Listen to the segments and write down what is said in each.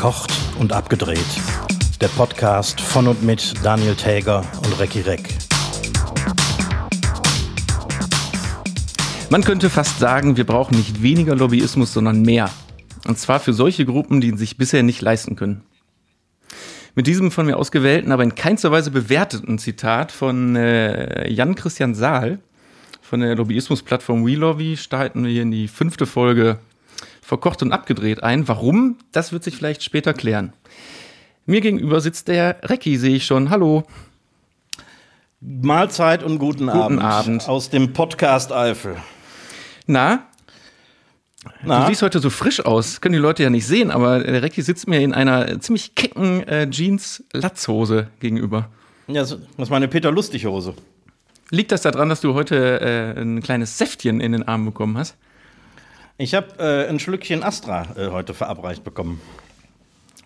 Verkocht und abgedreht. Der Podcast von und mit Daniel Täger und Recki Reck. Man könnte fast sagen, wir brauchen nicht weniger Lobbyismus, sondern mehr. Und zwar für solche Gruppen, die sich bisher nicht leisten können. Mit diesem von mir ausgewählten, aber in keinster Weise bewerteten Zitat von äh, Jan Christian Saal von der Lobbyismusplattform WeLobby starten wir hier in die fünfte Folge verkocht und abgedreht ein. Warum? Das wird sich vielleicht später klären. Mir gegenüber sitzt der Recki, sehe ich schon. Hallo. Mahlzeit und guten, guten Abend. Abend. Aus dem Podcast Eifel. Na? Na? Du siehst heute so frisch aus. Können die Leute ja nicht sehen, aber der Recki sitzt mir in einer ziemlich kecken äh, Jeans-Latzhose gegenüber. Ja, das ist meine Peter Lustig-Hose. Liegt das daran, dass du heute äh, ein kleines Säftchen in den Arm bekommen hast? Ich habe äh, ein Schlückchen Astra äh, heute verabreicht bekommen.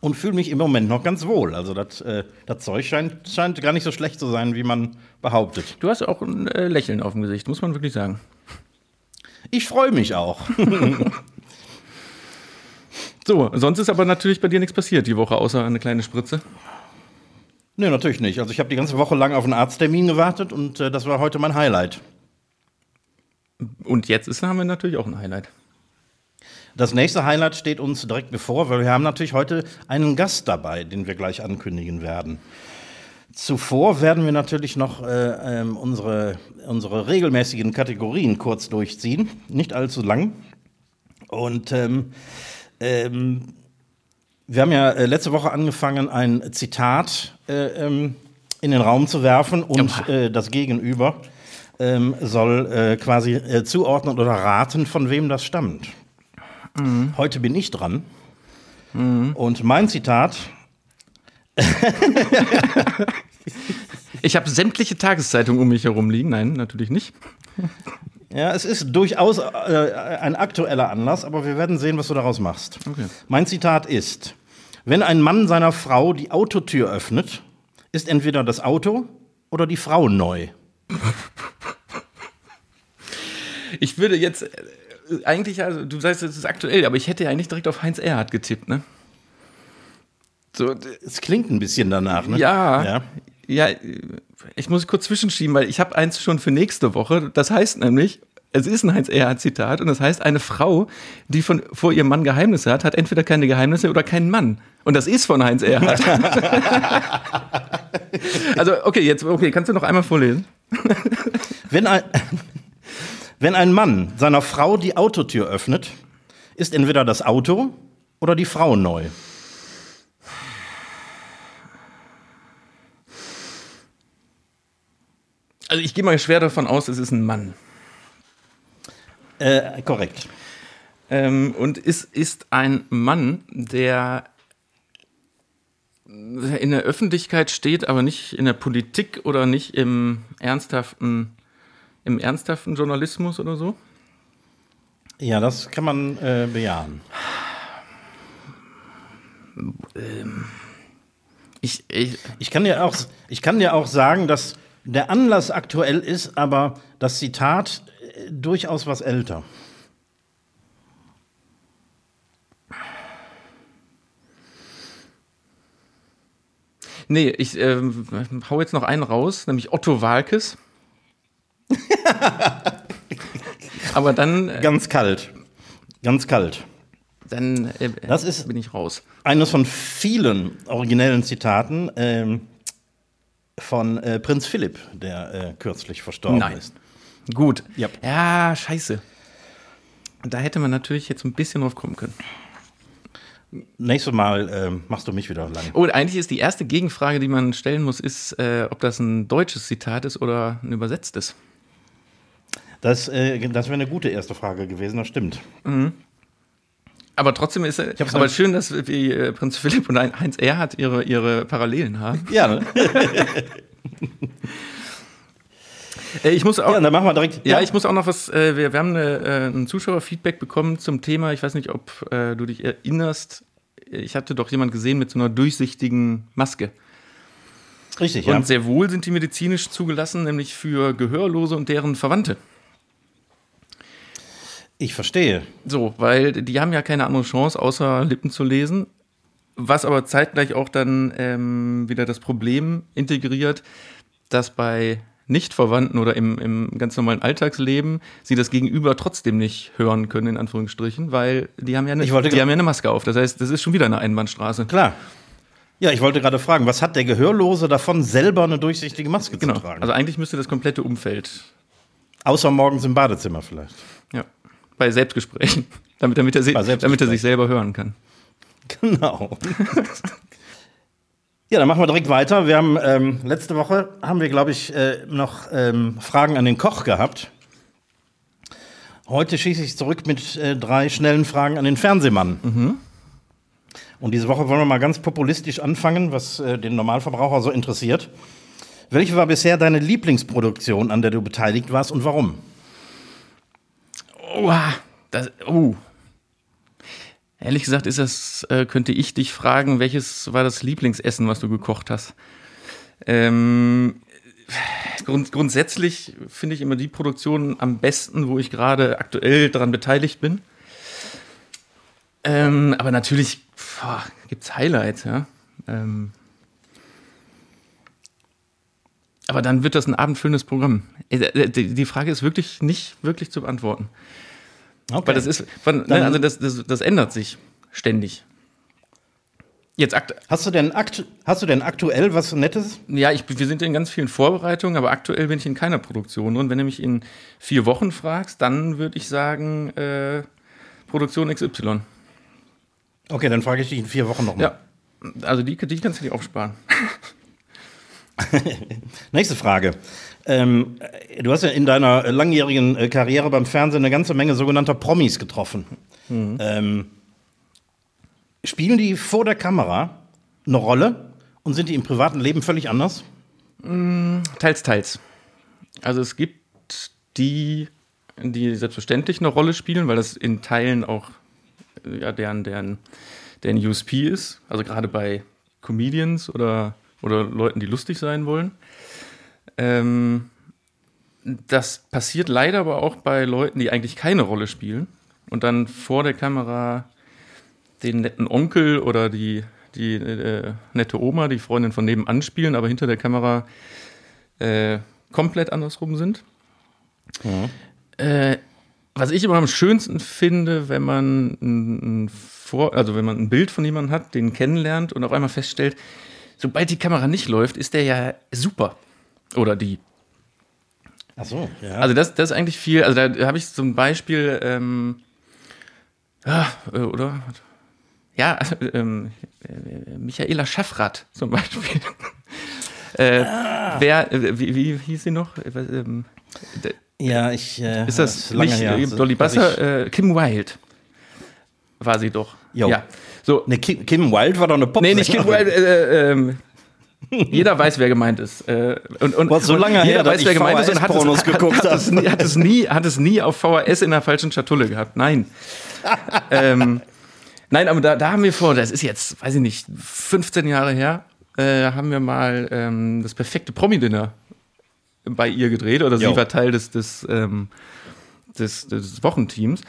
Und fühle mich im Moment noch ganz wohl. Also das äh, Zeug scheint, scheint gar nicht so schlecht zu sein, wie man behauptet. Du hast auch ein äh, Lächeln auf dem Gesicht, muss man wirklich sagen. Ich freue mich auch. so, sonst ist aber natürlich bei dir nichts passiert die Woche, außer eine kleine Spritze. Nee, natürlich nicht. Also ich habe die ganze Woche lang auf einen Arzttermin gewartet und äh, das war heute mein Highlight. Und jetzt ist, haben wir natürlich auch ein Highlight. Das nächste Highlight steht uns direkt bevor, weil wir haben natürlich heute einen Gast dabei, den wir gleich ankündigen werden. Zuvor werden wir natürlich noch äh, äh, unsere, unsere regelmäßigen Kategorien kurz durchziehen, nicht allzu lang. Und ähm, ähm, wir haben ja äh, letzte Woche angefangen, ein Zitat äh, ähm, in den Raum zu werfen und äh, das Gegenüber ähm, soll äh, quasi zuordnen oder raten, von wem das stammt. Mhm. Heute bin ich dran. Mhm. Und mein Zitat. ich habe sämtliche Tageszeitungen um mich herum liegen. Nein, natürlich nicht. Ja, es ist durchaus äh, ein aktueller Anlass, aber wir werden sehen, was du daraus machst. Okay. Mein Zitat ist: Wenn ein Mann seiner Frau die Autotür öffnet, ist entweder das Auto oder die Frau neu. Ich würde jetzt eigentlich, also du sagst, es ist aktuell, aber ich hätte ja eigentlich direkt auf Heinz Erhardt getippt, ne? So, es klingt ein bisschen danach, ne? Ja, ja. Ja, ich muss kurz zwischenschieben, weil ich habe eins schon für nächste Woche. Das heißt nämlich, es ist ein Heinz Erhardt Zitat und das heißt, eine Frau, die von, vor ihrem Mann Geheimnisse hat, hat entweder keine Geheimnisse oder keinen Mann. Und das ist von Heinz Erhardt. also, okay, jetzt, okay, kannst du noch einmal vorlesen? Wenn ein, wenn ein Mann seiner Frau die Autotür öffnet, ist entweder das Auto oder die Frau neu. Also ich gehe mal schwer davon aus, es ist ein Mann. Äh, korrekt. Ähm, und es ist ein Mann, der in der Öffentlichkeit steht, aber nicht in der Politik oder nicht im ernsthaften im ernsthaften Journalismus oder so? Ja, das kann man äh, bejahen. Ähm, ich, ich, ich, kann dir auch, ich kann dir auch sagen, dass der Anlass aktuell ist, aber das Zitat äh, durchaus was älter. Nee, ich äh, hau jetzt noch einen raus, nämlich Otto Walkes. Aber dann. Äh, Ganz kalt. Ganz kalt. Dann äh, das ist bin ich raus. Eines von vielen originellen Zitaten ähm, von äh, Prinz Philipp, der äh, kürzlich verstorben Nein. ist. Gut. Yep. Ja, scheiße. Da hätte man natürlich jetzt ein bisschen drauf kommen können. Nächstes Mal äh, machst du mich wieder lang. Oh, eigentlich ist die erste Gegenfrage, die man stellen muss, ist, äh, ob das ein deutsches Zitat ist oder ein übersetztes. Das, äh, das wäre eine gute erste Frage gewesen, das stimmt. Mhm. Aber trotzdem ist es aber schön, dass wie äh, Prinz Philipp und Heinz Erhardt ihre, ihre Parallelen haben. Ja, ne? Äh, ich muss auch. Ja, dann machen wir direkt. Ja, ja. ich muss auch noch was. Äh, wir, wir haben eine, äh, ein Zuschauerfeedback bekommen zum Thema. Ich weiß nicht, ob äh, du dich erinnerst. Ich hatte doch jemand gesehen mit so einer durchsichtigen Maske. Richtig, und ja. Und sehr wohl sind die medizinisch zugelassen, nämlich für Gehörlose und deren Verwandte. Ich verstehe. So, weil die haben ja keine andere Chance, außer Lippen zu lesen. was aber zeitgleich auch dann ähm, wieder das Problem integriert, dass bei Nichtverwandten oder im, im ganz normalen Alltagsleben sie das Gegenüber trotzdem nicht hören können, in Anführungsstrichen, weil die haben ja eine, die haben ja eine Maske auf. Das heißt, das ist schon wieder eine Einbahnstraße. Klar. Ja, ich wollte gerade fragen, was hat der Gehörlose davon, selber eine durchsichtige Maske Genau. zu tragen? Also eigentlich müsste das komplette Umfeld, Außer morgens im Badezimmer vielleicht. ja, bei Selbstgesprächen, damit, damit, er, se- Bei damit er Selbstgesprächen. sich selber hören kann. Genau. ja, dann machen wir direkt weiter. Wir haben ähm, letzte Woche haben wir, glaube ich, äh, noch ähm, Fragen an den Koch gehabt. Heute schieße ich zurück mit äh, drei schnellen Fragen an den Fernsehmann. Und diese Woche wollen wir mal ganz populistisch anfangen, was äh, den Normalverbraucher so interessiert. Welche war bisher deine Lieblingsproduktion, an der du beteiligt warst und warum? Oha, das, oh. Ehrlich gesagt ist das, äh, könnte ich dich fragen, welches war das Lieblingsessen, was du gekocht hast? Ähm, grund, grundsätzlich finde ich immer die Produktion am besten, wo ich gerade aktuell daran beteiligt bin. Ähm, aber natürlich gibt es Highlights, ja. Ähm, aber dann wird das ein abendfüllendes Programm. Äh, Die die Frage ist wirklich nicht wirklich zu beantworten. Okay. Weil das ist, von, ne, also das, das, das ändert sich ständig. Jetzt akt Hast du denn, akt hast du denn aktuell was Nettes? ja, ich, wir sind in ganz vielen Vorbereitungen, aber aktuell bin ich in keiner Produktion drin. Wenn du mich in vier Wochen fragst, dann würde ich sagen, äh, Produktion XY. Okay, dann frage ich dich in vier Wochen nochmal. Ja. Also die, die kannst du dir aufsparen. Nächste Frage. Ähm, äh, du hast ja in deiner äh, langjährigen äh, Karriere beim Fernsehen eine ganze Menge sogenannter Promis getroffen. Ähm, spielen die vor der Kamera eine Rolle und sind die im privaten Leben völlig anders? Teils, teils. Also es gibt die, die selbstverständlich eine Rolle spielen, weil das in Teilen auch äh, ja, deren, deren, deren USP ist. Also gerade bei Comedians oder, oder Leuten, die lustig sein wollen. Ähm, das passiert leider aber auch bei Leuten, die eigentlich keine Rolle spielen und dann vor der Kamera den netten Onkel oder die, die äh, nette Oma, die Freundin von nebenan spielen, aber hinter der Kamera äh, komplett andersrum sind. Äh, was ich immer am schönsten finde, wenn man ein, ein Vor also wenn man ein Bild von jemandem hat, den kennenlernt und auf einmal feststellt, sobald die Kamera nicht läuft, ist der ja super. Oder die. Ach so, ja. Also das, das ist eigentlich viel, also da habe ich so ein Beispiel, ähm, ja, äh, oder? Ja, ähm, äh, Michaela Schaffrath zum Beispiel. äh, Wer, äh, wie, wie hieß sie noch? Äh, ähm, ja, ich. Äh, ist das lange nicht her, äh, Dolly Basser? Kim Wilde war sie doch. Jo. Ja. So, ne, Kim, Kim Wilde war doch eine Pop. nee, nicht Kim Wilde. Äh, ähm, jeder weiß, wer gemeint ist. Äh, und, und, Boah, so und lange her, jeder dass weiß, ich wer gemeint ist und hat es, hat, geguckt hat, es nie, hat, es nie, hat es nie auf VHS in der falschen Schatulle gehabt. Nein. ähm, nein, aber da, da haben wir vor, das ist jetzt, weiß ich nicht, 15 Jahre her, äh, haben wir mal ähm, das perfekte Promi-Dinner bei ihr gedreht oder sie Jo. war Teil des, des, ähm, des, des Wochenteams.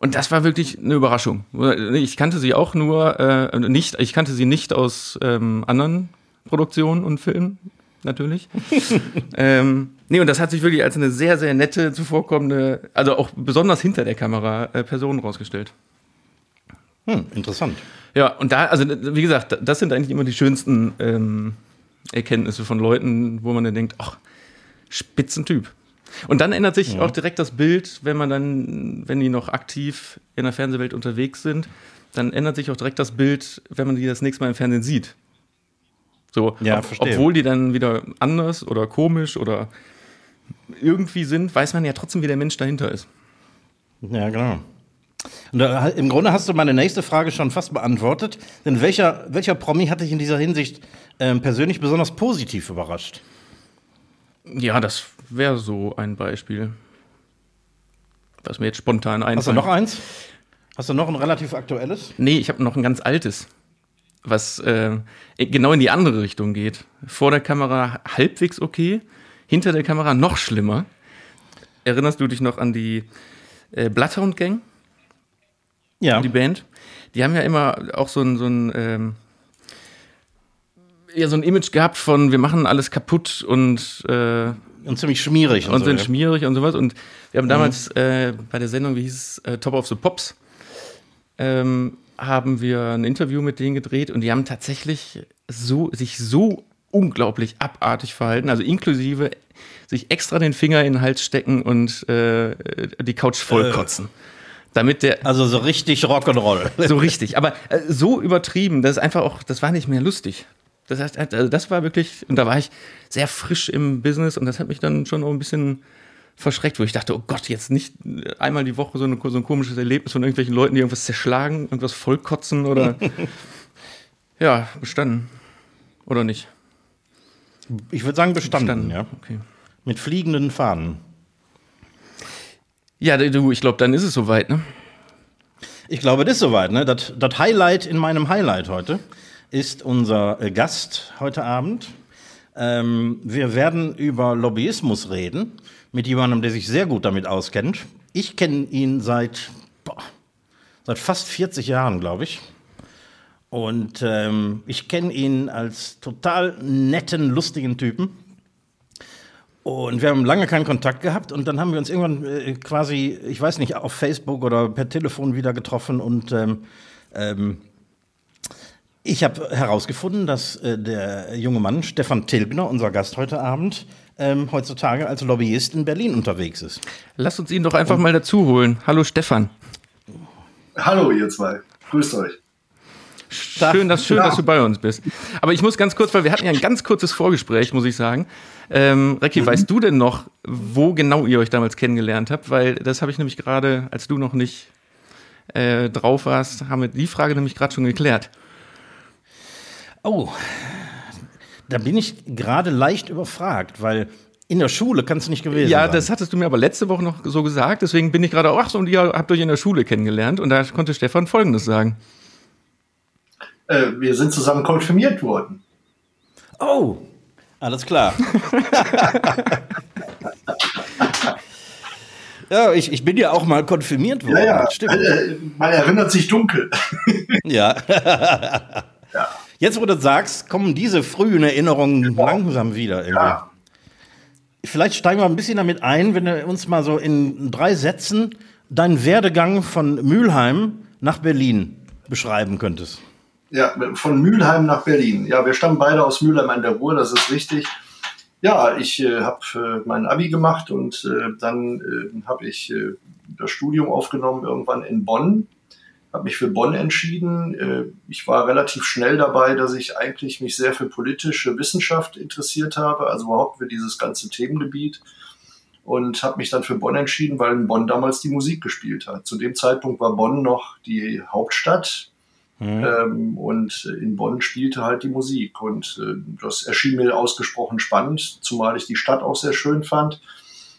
Und das war wirklich eine Überraschung. Ich kannte sie auch nur äh, nicht, ich kannte sie nicht aus ähm, anderen Produktionen und Filmen, natürlich. ähm, nee, und das hat sich wirklich als eine sehr, sehr nette, zuvorkommende, also auch besonders hinter der Kamera äh, Person rausgestellt. Hm, interessant. Ja, und da, also wie gesagt, das sind eigentlich immer die schönsten ähm, Erkenntnisse von Leuten, wo man dann denkt, ach, Spitzentyp. Und dann ändert sich auch direkt das Bild, wenn man dann, wenn die noch aktiv in der Fernsehwelt unterwegs sind, dann ändert sich auch direkt das Bild, wenn man die das nächste Mal im Fernsehen sieht. So, Ja, ob, verstehe. obwohl die dann wieder anders oder komisch oder irgendwie sind, weiß man ja trotzdem, wie der Mensch dahinter ist. Ja, genau. Und da, im Grunde hast du meine nächste Frage schon fast beantwortet. Denn welcher, welcher Promi hat dich in dieser Hinsicht ähm, persönlich besonders positiv überrascht? Ja, das wäre so ein Beispiel. Was mir jetzt spontan einfällt. Hast du noch eins? Hast du noch ein relativ aktuelles? Nee, ich habe noch ein ganz altes, was äh, genau in die andere Richtung geht. Vor der Kamera halbwegs okay, hinter der Kamera noch schlimmer. Erinnerst du dich noch an die äh, Bloodhound Gang, Ja. die Band? Die haben ja immer auch so ein, so ein ähm, ja so ein Image gehabt von, wir machen alles kaputt und äh, und ziemlich schmierig und, und so, sind ja. schmierig und sowas. Und wir haben damals mhm. äh, bei der Sendung, wie hieß es, äh, Top of the Pops, ähm, haben wir ein Interview mit denen gedreht und die haben tatsächlich so, sich so unglaublich abartig verhalten, also inklusive sich extra den Finger in den Hals stecken und äh, die Couch vollkotzen. Äh. Damit der also so richtig Rock'n'Roll. So richtig, aber äh, so übertrieben, das ist einfach auch, das war nicht mehr lustig. Das heißt, also das war wirklich, und da war ich sehr frisch im Business und das hat mich dann schon auch ein bisschen verschreckt, wo ich dachte, oh Gott, jetzt nicht einmal die Woche so, eine, so ein komisches Erlebnis von irgendwelchen Leuten, die irgendwas zerschlagen, irgendwas vollkotzen oder ja, bestanden. Oder nicht? Ich würde sagen bestanden, bestanden. ja. Okay. Mit fliegenden Fahnen. Ja, du, ich glaube, dann ist es soweit, ne? Ich glaube, das ist soweit, ne? Das, das Highlight in meinem Highlight heute ist unser äh, Gast heute Abend. Ähm, wir werden über Lobbyismus reden mit jemandem, der sich sehr gut damit auskennt. Ich kenne ihn seit, boah, seit fast 40 Jahren, glaube ich. Und ähm, ich kenne ihn als total netten, lustigen Typen. Und wir haben lange keinen Kontakt gehabt und dann haben wir uns irgendwann äh, quasi, ich weiß nicht, auf Facebook oder per Telefon wieder getroffen und ähm, ähm, ich habe herausgefunden, dass äh, der junge Mann Stefan Tilgner, unser Gast heute Abend, ähm, heutzutage als Lobbyist in Berlin unterwegs ist. Lass uns ihn doch einfach und, mal dazu holen. Hallo Stefan. Hallo ihr zwei. Grüßt euch. Schön, dass, schön ja. dass du bei uns bist. Aber ich muss ganz kurz, weil wir hatten ja ein ganz kurzes Vorgespräch, muss ich sagen. Ähm, Recki, mhm. weißt du denn noch, wo genau ihr euch damals kennengelernt habt? Weil das habe ich nämlich gerade, als du noch nicht äh, drauf warst, haben wir die Frage nämlich gerade schon geklärt. Oh, da bin ich gerade leicht überfragt, weil in der Schule kannst du nicht gewesen ja, sein. Ja, das hattest du mir aber letzte Woche noch so gesagt. Deswegen bin ich gerade, ach so, und ihr habt euch in der Schule kennengelernt. Und da konnte Stefan Folgendes sagen. Äh, wir sind zusammen konfirmiert worden. Oh, alles klar. ja, ich, ich bin ja auch mal konfirmiert worden. Ja, ja. Stimmt. Äh, man erinnert sich dunkel. ja. ja. Jetzt, wo du sagst, kommen diese frühen Erinnerungen genau. langsam wieder. Irgendwie. Ja. Vielleicht steigen wir ein bisschen damit ein, wenn du uns mal so in drei Sätzen deinen Werdegang von Mülheim nach Berlin beschreiben könntest. Ja, von Mülheim nach Berlin. Ja, wir stammen beide aus Mülheim an der Ruhr, das ist richtig. Ja, ich äh, habe äh, mein Abi gemacht und äh, dann äh, habe ich äh, das Studium aufgenommen irgendwann in Bonn habe mich für Bonn entschieden. Äh, ich war relativ schnell dabei, dass ich eigentlich mich sehr für politische Wissenschaft interessiert habe, also überhaupt für dieses ganze Themengebiet und habe mich dann für Bonn entschieden, weil in Bonn damals die Musik gespielt hat. Zu dem Zeitpunkt war Bonn noch die Hauptstadt mhm. ähm, und in Bonn spielte halt die Musik und äh, das erschien mir ausgesprochen spannend, zumal ich die Stadt auch sehr schön fand.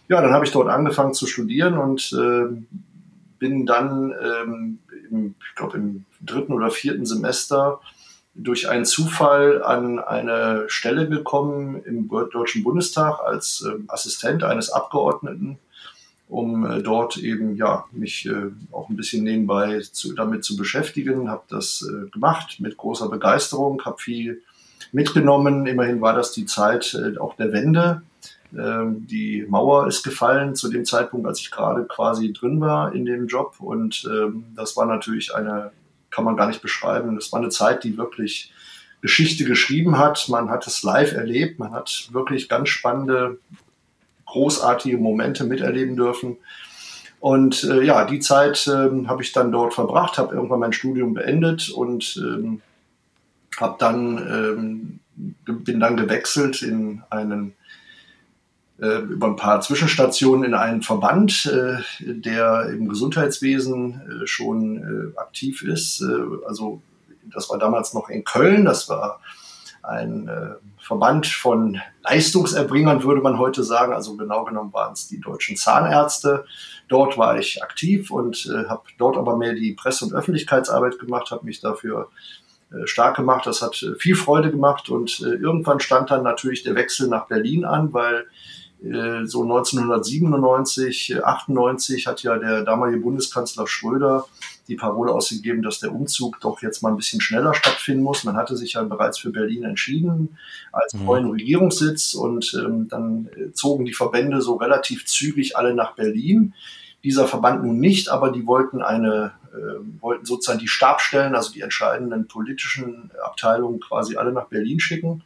Ja, dann habe ich dort angefangen zu studieren und äh, bin dann ähm, im, ich glaube, im dritten oder vierten Semester durch einen Zufall an eine Stelle gekommen im Deutschen Bundestag als äh, Assistent eines Abgeordneten, um äh, dort eben ja mich äh, auch ein bisschen nebenbei zu, damit zu beschäftigen. Habe das äh, gemacht mit großer Begeisterung, habe viel mitgenommen. Immerhin war das die Zeit äh, auch der Wende. Ähm, die Mauer ist gefallen zu dem Zeitpunkt, als ich gerade quasi drin war in dem Job. Und ähm, das war natürlich eine, kann man gar nicht beschreiben. Das war eine Zeit, die wirklich Geschichte geschrieben hat. Man hat es live erlebt. Man hat wirklich ganz spannende, großartige Momente miterleben dürfen. Und äh, ja, die Zeit äh, habe ich dann dort verbracht, habe irgendwann mein Studium beendet und ähm, habe dann ähm, bin dann gewechselt in einen über ein paar Zwischenstationen in einen Verband, äh, der im Gesundheitswesen äh, schon aktiv ist. also das war damals noch in Köln, das war ein Verband von Leistungserbringern, würde man heute sagen. Also genau genommen waren es die deutschen Zahnärzte. Dort war ich aktiv und äh, habe dort aber mehr die Presse- und Öffentlichkeitsarbeit gemacht, habe mich dafür äh, stark gemacht. Das hat äh, viel Freude gemacht und irgendwann stand dann natürlich der Wechsel nach Berlin an, weil äh, so 1997, 98 hat ja der damalige Bundeskanzler Schröder die Parole ausgegeben, dass der Umzug doch jetzt mal ein bisschen schneller stattfinden muss. Man hatte sich ja bereits für Berlin entschieden als mhm. neuen Regierungssitz und ähm, dann äh, zogen die Verbände so relativ zügig alle nach Berlin. Dieser Verband nun nicht, aber die wollten eine, äh, wollten sozusagen die Stabstellen, also die entscheidenden politischen Abteilungen quasi alle nach Berlin schicken.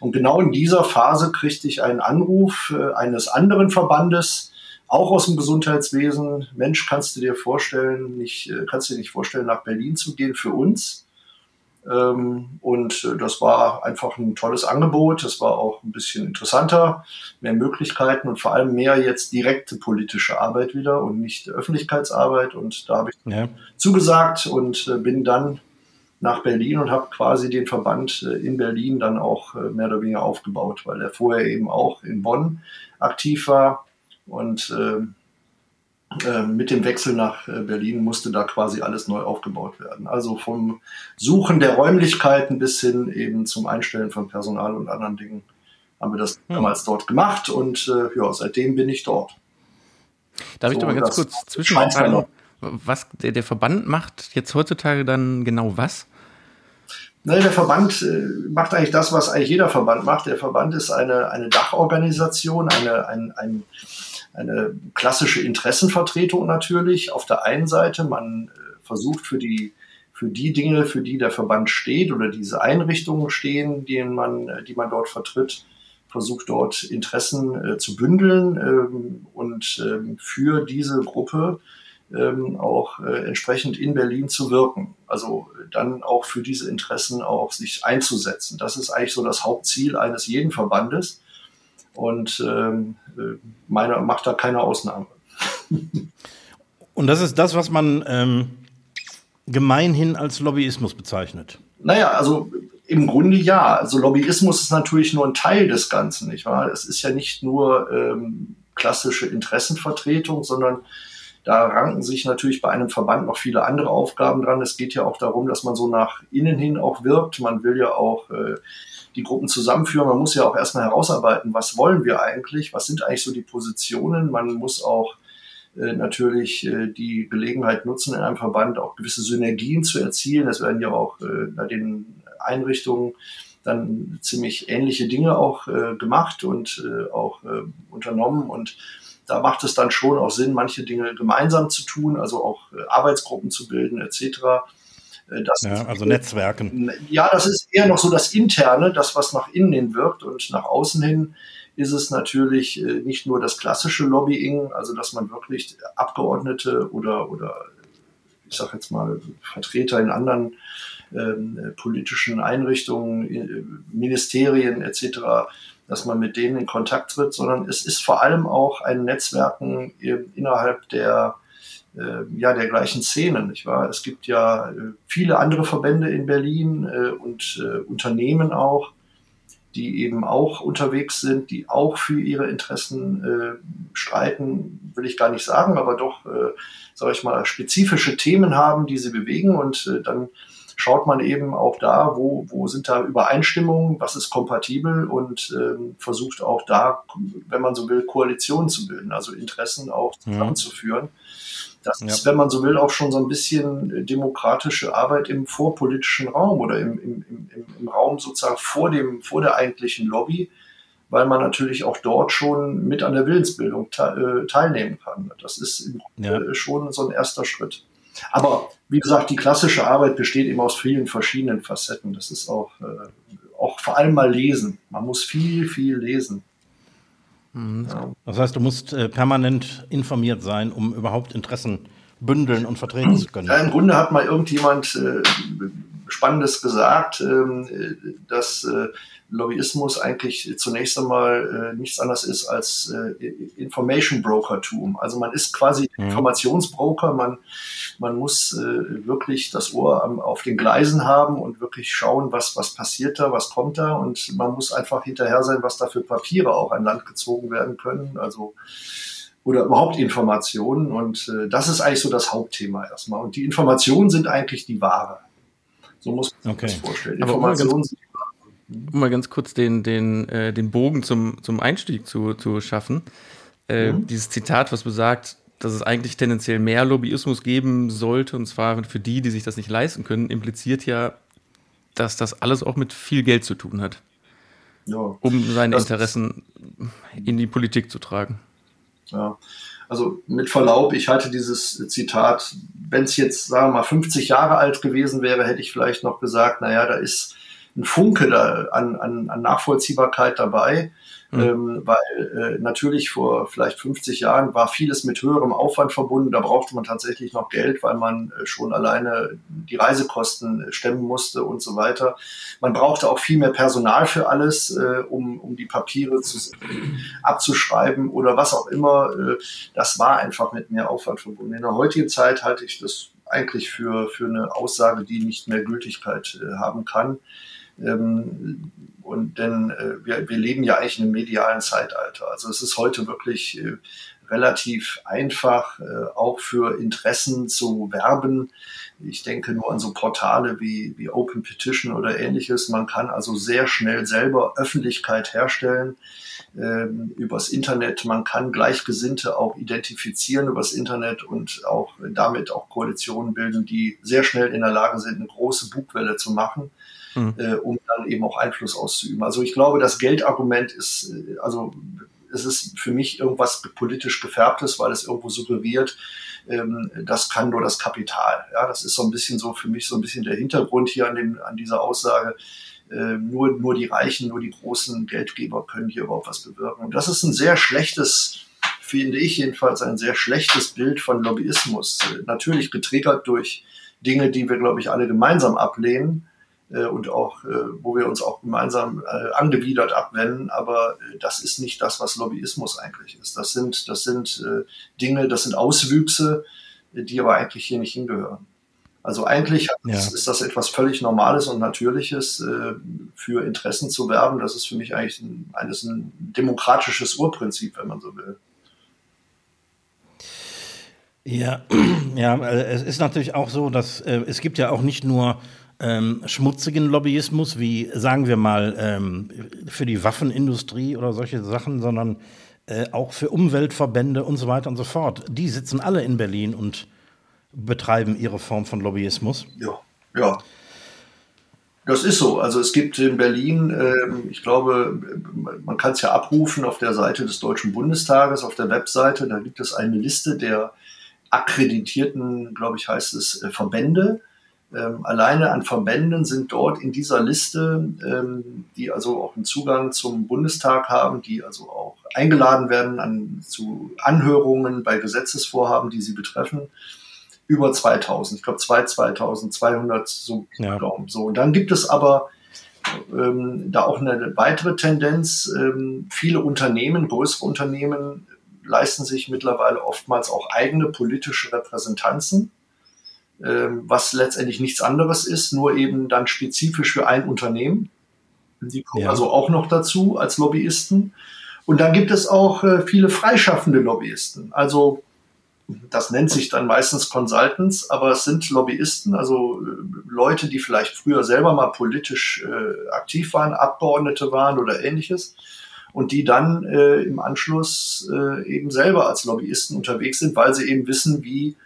Und genau in dieser Phase kriegte ich einen Anruf äh, eines anderen Verbandes, auch aus dem Gesundheitswesen. Mensch, kannst du dir vorstellen, nicht, äh, kannst du dir nicht vorstellen, nach Berlin zu gehen für uns? Ähm, und äh, das war einfach ein tolles Angebot. Das war auch ein bisschen interessanter, mehr Möglichkeiten und vor allem mehr jetzt direkte politische Arbeit wieder und nicht Öffentlichkeitsarbeit. Und da habe ich ja. zugesagt und bin dann nach Berlin und habe quasi den Verband in Berlin dann auch mehr oder weniger aufgebaut, weil er vorher eben auch in Bonn aktiv war und äh, äh, mit dem Wechsel nach äh, Berlin musste da quasi alles neu aufgebaut werden. Also vom Suchen der Räumlichkeiten bis hin eben zum Einstellen von Personal und anderen Dingen haben wir das hm. damals dort gemacht und äh, ja, seitdem bin ich dort. Darf so, ich da mal ganz kurz zwischenfragen, was der, der Verband macht jetzt heutzutage dann genau was? Nein, der Verband äh, macht eigentlich das, was eigentlich jeder Verband macht. Der Verband ist eine, eine Dachorganisation, eine, ein, ein, eine klassische Interessenvertretung natürlich. Auf der einen Seite, man äh, versucht für die, für die Dinge, für die der Verband steht oder diese Einrichtungen stehen, die man, äh, die man dort vertritt, versucht dort Interessen äh, zu bündeln ähm, und ähm, für diese Gruppe ähm, auch äh, entsprechend in Berlin zu wirken. Also dann auch für diese Interessen auch sich einzusetzen. Das ist eigentlich so das Hauptziel eines jeden Verbandes. Und ähm, äh, meiner macht da keine Ausnahme. Und das ist das, was man ähm, gemeinhin als Lobbyismus bezeichnet. Naja, also im Grunde ja. Also Lobbyismus ist natürlich nur ein Teil des Ganzen, nicht wahr? Es ist ja nicht nur ähm, klassische Interessenvertretung, sondern da ranken sich natürlich bei einem Verband noch viele andere Aufgaben dran. Es geht ja auch darum, dass man so nach innen hin auch wirkt. Man will ja auch äh, die Gruppen zusammenführen. Man muss ja auch erstmal herausarbeiten, was wollen wir eigentlich? Was sind eigentlich so die Positionen? Man muss auch äh, natürlich äh, die Gelegenheit nutzen, in einem Verband auch gewisse Synergien zu erzielen. Es werden ja auch äh, bei den Einrichtungen dann ziemlich ähnliche Dinge auch gemacht und auch unternommen und da macht es dann schon auch Sinn, manche Dinge gemeinsam zu tun, also auch äh, Arbeitsgruppen zu bilden etc. Äh, das ja, also Netzwerken. Ja, das ist eher noch so das Interne, das, was nach innen hin wirkt und nach außen hin ist es natürlich äh, nicht nur das klassische Lobbying, also dass man wirklich Abgeordnete oder, oder ich sage jetzt mal Vertreter in anderen ähm, politischen Einrichtungen, Ministerien etc dass man mit denen in Kontakt tritt, sondern es ist vor allem auch ein Netzwerken innerhalb der äh, ja der gleichen Szene, nicht wahr? Es gibt ja äh, viele andere Verbände in Berlin äh, und Unternehmen auch, die eben auch unterwegs sind, die auch für ihre Interessen streiten, will ich gar nicht sagen, aber doch, sage ich mal, spezifische Themen haben, die sie bewegen und dann schaut man eben auch da, wo, wo sind da Übereinstimmungen, was ist kompatibel und ähm, versucht auch da, wenn man so will, Koalitionen zu bilden, also Interessen auch mhm. zusammenzuführen. Das ja. ist, wenn man so will, auch schon so ein bisschen demokratische Arbeit im vorpolitischen Raum oder im, im, im, im Raum sozusagen vor, dem, vor der eigentlichen Lobby, weil man natürlich auch dort schon mit an der Willensbildung te äh, teilnehmen kann. Das ist ja. schon so ein erster Schritt. Aber wie gesagt, die klassische Arbeit besteht eben aus vielen verschiedenen Facetten. Das ist auch, äh, auch vor allem mal lesen. Man muss viel, viel lesen. Mhm. Ja. Das heißt, du musst äh, permanent informiert sein, um überhaupt Interessen bündeln und vertreten zu können. Ja, Im Grunde hat mal irgendjemand äh, Spannendes gesagt, ähm, dass äh, Lobbyismus eigentlich zunächst einmal äh, nichts anderes ist als äh, Information Brokertum. Also man ist quasi mhm. Informationsbroker, man, man muss äh, wirklich das Ohr am, auf den Gleisen haben und wirklich schauen, was, was passiert da, was kommt da und man muss einfach hinterher sein, was da für Papiere auch an Land gezogen werden können. Also oder überhaupt Informationen und äh, das ist eigentlich so das Hauptthema erstmal. Und die Informationen sind eigentlich die Ware. So muss man okay. sich das vorstellen. Informationen sind die um mal ganz kurz den, den, äh, den Bogen zum, zum Einstieg zu, zu schaffen. Äh, mhm. Dieses Zitat, was besagt, dass es eigentlich tendenziell mehr Lobbyismus geben sollte, und zwar für die, die sich das nicht leisten können, impliziert ja, dass das alles auch mit viel Geld zu tun hat. Ja. Um seine Interessen in die Politik zu tragen. Ja, also mit Verlaub, ich halte dieses Zitat, wenn es jetzt, sagen wir mal, 50 Jahre alt gewesen wäre, hätte ich vielleicht noch gesagt, naja, da ist ein Funke da an, an, an Nachvollziehbarkeit dabei. Mhm. Ähm, weil äh, natürlich vor vielleicht 50 Jahren war vieles mit höherem Aufwand verbunden. Da brauchte man tatsächlich noch Geld, weil man äh, schon alleine die Reisekosten äh, stemmen musste und so weiter. Man brauchte auch viel mehr Personal für alles, äh, um, um die Papiere zu, abzuschreiben oder was auch immer. Äh, das war einfach mit mehr Aufwand verbunden. In der heutigen Zeit halte ich das eigentlich für, für eine Aussage, die nicht mehr Gültigkeit äh, haben kann. Ähm, und denn äh, wir, wir leben ja eigentlich in einem medialen Zeitalter. Also es ist heute wirklich äh, relativ einfach, äh, auch für Interessen zu werben. Ich denke nur an so Portale wie, wie Open Petition oder ähnliches. Man kann also sehr schnell selber Öffentlichkeit herstellen ähm, übers Internet. Man kann Gleichgesinnte auch identifizieren übers Internet und auch damit auch Koalitionen bilden, die sehr schnell in der Lage sind, eine große Bugwelle zu machen mhm. äh, um dann eben auch Einfluss auszuüben. Also ich glaube, das Geldargument ist, äh, also es ist für mich irgendwas politisch gefärbtes, weil es irgendwo suggeriert, ähm, das kann nur das Kapital. Ja, das ist so ein bisschen so für mich so ein bisschen der Hintergrund hier an, dem, an dieser Aussage. Äh, nur, nur die Reichen, nur die großen Geldgeber können hier überhaupt was bewirken. Und das ist ein sehr schlechtes, finde ich jedenfalls, ein sehr schlechtes Bild von Lobbyismus. Äh, natürlich getriggert durch Dinge, die wir, glaube ich, alle gemeinsam ablehnen und auch, äh, wo wir uns auch gemeinsam äh, angewidert abwenden. Aber äh, das ist nicht das, was Lobbyismus eigentlich ist. Das sind, das sind äh, Dinge, das sind Auswüchse, die aber eigentlich hier nicht hingehören. Also eigentlich ja. ist das etwas völlig Normales und Natürliches, äh, für Interessen zu werben. Das ist für mich eigentlich ein, eines ein demokratisches Urprinzip, wenn man so will. Ja, ja, es ist natürlich auch so, dass äh, es gibt ja auch nicht nur ähm, schmutzigen Lobbyismus, wie sagen wir mal ähm, für die Waffenindustrie oder solche Sachen, sondern äh, auch für Umweltverbände und so weiter und so fort. Die sitzen alle in Berlin und betreiben ihre Form von Lobbyismus. Ja, ja. Das ist so. Also es gibt in Berlin, äh, ich glaube, man kann es ja abrufen auf der Seite des Deutschen Bundestages, auf der Webseite, da gibt es eine Liste der akkreditierten, glaube ich, heißt es, äh, Verbände ähm, alleine an Verbänden sind dort in dieser Liste, ähm, die also auch einen Zugang zum Bundestag haben, die also auch eingeladen werden an, zu Anhörungen bei Gesetzesvorhaben, die sie betreffen, über 2000. Ich glaube, 2200 so. Ja. so. Und dann gibt es aber ähm, da auch eine weitere Tendenz. Ähm, viele Unternehmen, größere Unternehmen, leisten sich mittlerweile oftmals auch eigene politische Repräsentanzen was letztendlich nichts anderes ist, nur eben dann spezifisch für ein Unternehmen. Die kommen ja. also auch noch dazu als Lobbyisten. Und dann gibt es auch äh, viele freischaffende Lobbyisten. Also das nennt sich dann meistens Consultants, aber es sind Lobbyisten, also äh, Leute, die vielleicht früher selber mal politisch äh, aktiv waren, Abgeordnete waren oder ähnliches und die dann äh, im Anschluss äh, eben selber als Lobbyisten unterwegs sind, weil sie eben wissen, wie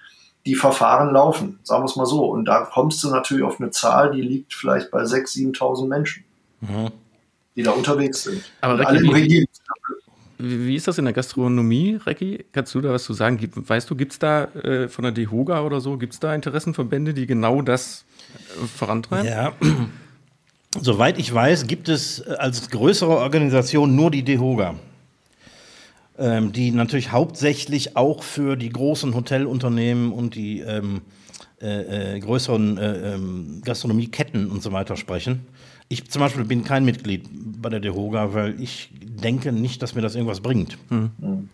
die Verfahren laufen, sagen wir es mal so. Und da kommst du natürlich auf eine Zahl, die liegt vielleicht bei 6.000, 7.000 Menschen, mhm. die da unterwegs sind. Aber Recki, wie, wie, ist das in der Gastronomie, Recki? Kannst du da was zu sagen? Weißt du, gibt es da äh, von der DEHOGA oder so, gibt es da Interessenverbände, die genau das äh, vorantreiben? Ja. Soweit ich weiß, gibt es äh, als größere Organisation nur die DEHOGA ähm, die natürlich hauptsächlich auch für die großen Hotelunternehmen und die ähm, äh, äh, größeren äh, ähm, Gastronomieketten und so weiter sprechen. Ich zum Beispiel bin kein Mitglied bei der DEHOGA, weil ich denke nicht, dass mir das irgendwas bringt. Mhm.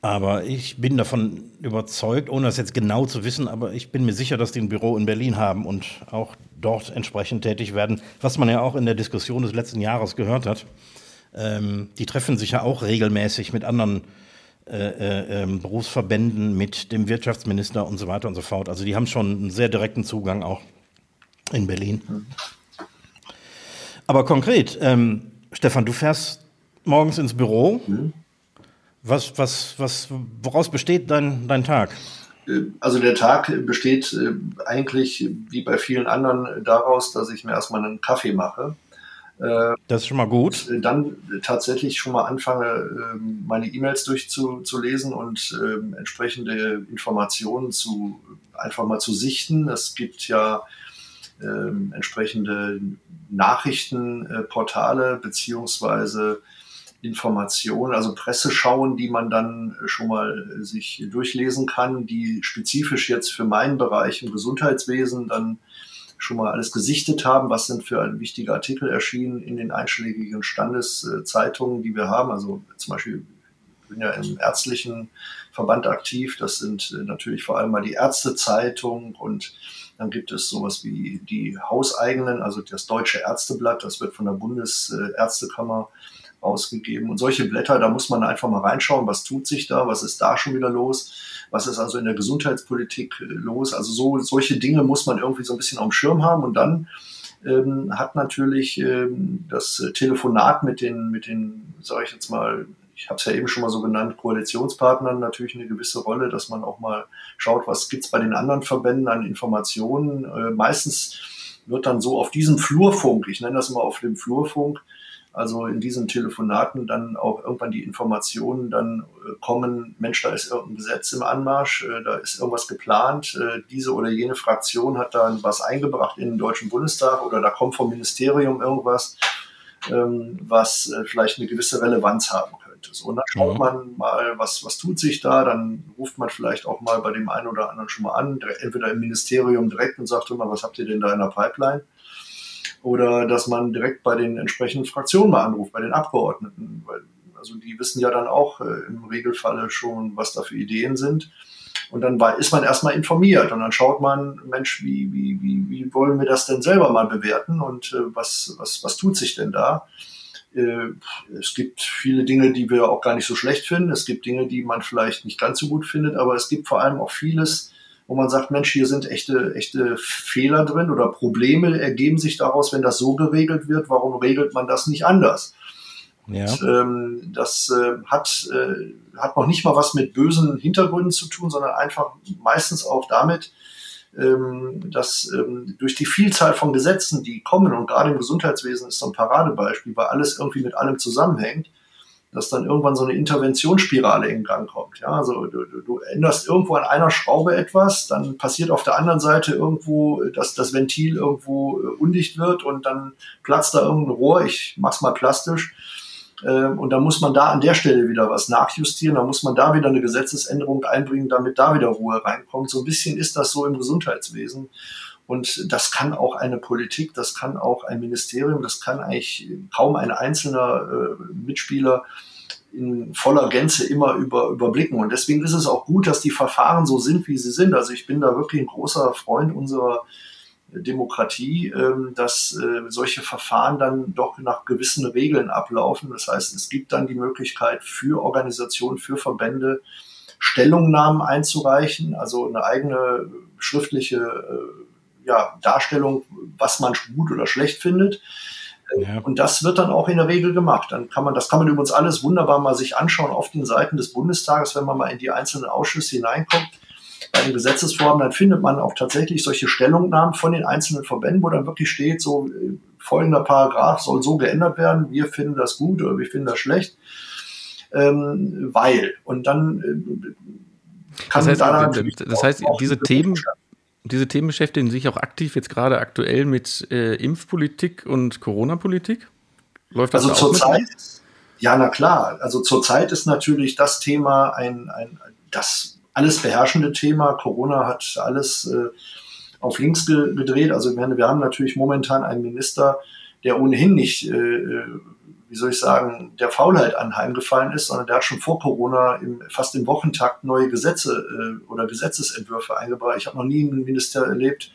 Aber ich bin davon überzeugt, ohne das jetzt genau zu wissen, aber ich bin mir sicher, dass die ein Büro in Berlin haben und auch dort entsprechend tätig werden, was man ja auch in der Diskussion des letzten Jahres gehört hat. Ähm, die treffen sich ja auch regelmäßig mit anderen äh, äh, ähm, Berufsverbänden, mit dem Wirtschaftsminister und so weiter und so fort. Also die haben schon einen sehr direkten Zugang auch in Berlin. Aber konkret, ähm, Stefan, du fährst morgens ins Büro. Was, was, was, woraus besteht dein, dein Tag? Äh, also der Tag besteht äh, eigentlich wie bei vielen anderen daraus, dass ich mir erstmal einen Kaffee mache. Äh, das ist schon mal gut. Dann tatsächlich schon mal anfange, ähm, meine E-Mails durchzulesen und ähm, entsprechende Informationen zu einfach mal zu sichten. Es gibt ja ähm, entsprechende Nachrichtenportale beziehungsweise Informationen, also Presseschauen, die man dann schon mal sich durchlesen kann, die spezifisch jetzt für meinen Bereich im Gesundheitswesen dann schon mal alles gesichtet haben, was sind für wichtige Artikel erschienen in den einschlägigen Standeszeitungen, die wir haben. Also zum Beispiel, bin ja im ärztlichen Verband aktiv, das sind natürlich vor allem mal die Ärztezeitung und dann gibt es sowas wie die hauseigenen, also das Deutsche Ärzteblatt, das wird von der Bundesärztekammer ausgegeben. Und solche Blätter, da muss man einfach mal reinschauen, was tut sich da, was ist da schon wieder los, was ist also in der Gesundheitspolitik äh, los. Also so, solche Dinge muss man irgendwie so ein bisschen auf dem Schirm haben und dann ähm, hat natürlich ähm, das Telefonat mit den, mit den, sage ich jetzt mal, ich habe es ja eben schon mal so genannt, Koalitionspartnern natürlich eine gewisse Rolle, dass man auch mal schaut, was gibt's bei den anderen Verbänden an Informationen. Äh, meistens wird dann so auf diesem Flurfunk, ich nenne das mal auf dem Flurfunk, also in diesen Telefonaten dann auch irgendwann die Informationen dann äh, kommen, Mensch, da ist irgendein Gesetz im Anmarsch, äh, da ist irgendwas geplant, äh, diese oder jene Fraktion hat dann was eingebracht in den Deutschen Bundestag oder da kommt vom Ministerium irgendwas, ähm, was vielleicht eine gewisse Relevanz haben könnte. So, und dann schaut mhm. man mal, was, was tut sich da, dann ruft man vielleicht auch mal bei dem einen oder anderen schon mal an, entweder im Ministerium direkt und sagt immer, was habt ihr denn da in der Pipeline? Oder dass man direkt bei den entsprechenden Fraktionen mal anruft, bei den Abgeordneten. Weil, also die wissen ja dann auch äh, im Regelfalle schon, was da für Ideen sind. Und dann war, ist man erstmal informiert und dann schaut man, Mensch, wie, wie, wie, wie wollen wir das denn selber mal bewerten und äh, was, was, was tut sich denn da? Äh, es gibt viele Dinge, die wir auch gar nicht so schlecht finden. Es gibt Dinge, die man vielleicht nicht ganz so gut findet, aber es gibt vor allem auch vieles, wo man sagt, Mensch, hier sind echte, echte Fehler drin oder Probleme ergeben sich daraus, wenn das so geregelt wird. Warum regelt man das nicht anders? Ja. Und, ähm, das äh, hat, äh, hat noch nicht mal was mit bösen Hintergründen zu tun, sondern einfach meistens auch damit, ähm, dass ähm, durch die Vielzahl von Gesetzen, die kommen, und gerade im Gesundheitswesen ist so ein Paradebeispiel, weil alles irgendwie mit allem zusammenhängt, dass dann irgendwann so eine Interventionsspirale in Gang kommt. Ja, also du, du, änderst irgendwo an einer Schraube etwas, dann passiert auf der anderen Seite irgendwo, dass das Ventil irgendwo äh, undicht wird und dann platzt da irgendein Rohr, ich mach's mal plastisch. Ähm, und dann muss man da an der Stelle wieder was nachjustieren, dann muss man da wieder eine Gesetzesänderung einbringen, damit da wieder Ruhe reinkommt. So ein bisschen ist das so im Gesundheitswesen. Und das kann auch eine Politik, das kann auch ein Ministerium, das kann eigentlich kaum ein einzelner äh, Mitspieler in voller Gänze immer über, überblicken. Und deswegen ist es auch gut, dass die Verfahren so sind, wie sie sind. Also ich bin da wirklich ein großer Freund unserer Demokratie, ähm, dass äh, solche Verfahren dann doch nach gewissen Regeln ablaufen. Das heißt, es gibt dann die Möglichkeit für Organisationen, für Verbände, Stellungnahmen einzureichen, also eine eigene schriftliche äh, ja, Darstellung, was man gut oder schlecht findet. Ja. Und das wird dann auch in der Regel gemacht. Dann kann man, das kann man übrigens alles wunderbar mal sich anschauen auf den Seiten des Bundestages, wenn man mal in die einzelnen Ausschüsse hineinkommt. Bei den Gesetzesvorhaben, dann findet man auch tatsächlich solche Stellungnahmen von den einzelnen Verbänden, wo dann wirklich steht, so äh, folgender Paragraph soll so geändert werden, wir finden das gut oder wir finden das schlecht, ähm, weil. Und dann äh, kann das heißt, da das heißt diese Themen, diese Themen beschäftigen sich auch aktiv jetzt gerade aktuell mit äh, Impfpolitik und Corona-Politik? Läuft das also zurzeit? Ja, na klar. Also zurzeit ist natürlich das Thema ein, ein das alles beherrschende Thema. Corona hat alles äh, auf links ge gedreht. Also wir haben natürlich momentan einen Minister, der ohnehin nicht äh, wie soll ich sagen, der Faulheit anheimgefallen ist, sondern der hat schon vor Corona im, fast im Wochentakt neue Gesetze äh, oder Gesetzesentwürfe eingebracht. Ich habe noch nie einen Minister erlebt,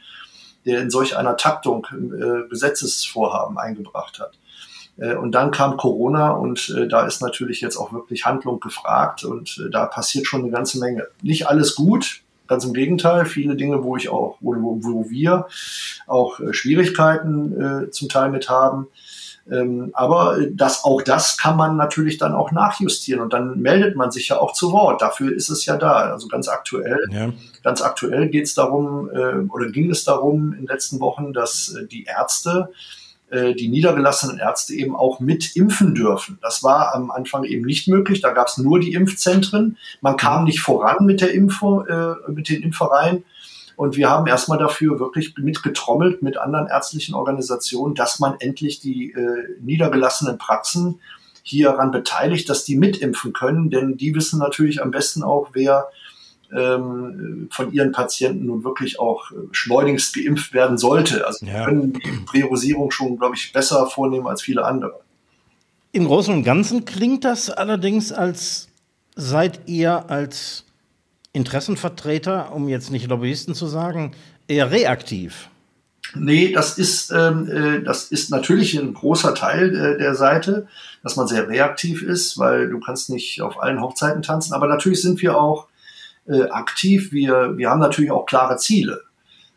der in solch einer Taktung äh, Gesetzesvorhaben eingebracht hat. Äh, und dann kam Corona und äh, da ist natürlich jetzt auch wirklich Handlung gefragt und äh, da passiert schon eine ganze Menge. Nicht alles gut, ganz im Gegenteil, viele Dinge, wo ich auch, wo, wo wir auch äh, Schwierigkeiten äh, zum Teil mit haben. Ähm, aber das, auch das kann man natürlich dann auch nachjustieren und dann meldet man sich ja auch zu Wort. Dafür ist es ja da. Also ganz aktuell, ja. ganz aktuell geht es darum äh, oder ging es darum in den letzten Wochen, dass äh, die Ärzte äh, die niedergelassenen Ärzte eben auch mit impfen dürfen. Das war am Anfang eben nicht möglich. Da gab es nur die Impfzentren. Man kam nicht voran mit der Info, äh, mit den Impfereien. Und wir haben erstmal dafür wirklich mitgetrommelt mit anderen ärztlichen Organisationen, dass man endlich die äh, niedergelassenen Praxen hieran beteiligt, dass die mitimpfen können, denn die wissen natürlich am besten auch, wer ähm, von ihren Patienten nun wirklich auch äh, schleunigst geimpft werden sollte. Also ja. können die Priorisierung schon, glaube ich, besser vornehmen als viele andere. Im Großen und Ganzen klingt das allerdings, als seid ihr als Interessenvertreter, um jetzt nicht Lobbyisten zu sagen, eher reaktiv. Nee, das ist, ähm, äh, das ist natürlich ein großer Teil äh, der Seite, dass man sehr reaktiv ist, weil du kannst nicht auf allen Hochzeiten tanzen. Aber natürlich sind wir auch äh, aktiv. Wir, wir haben natürlich auch klare Ziele.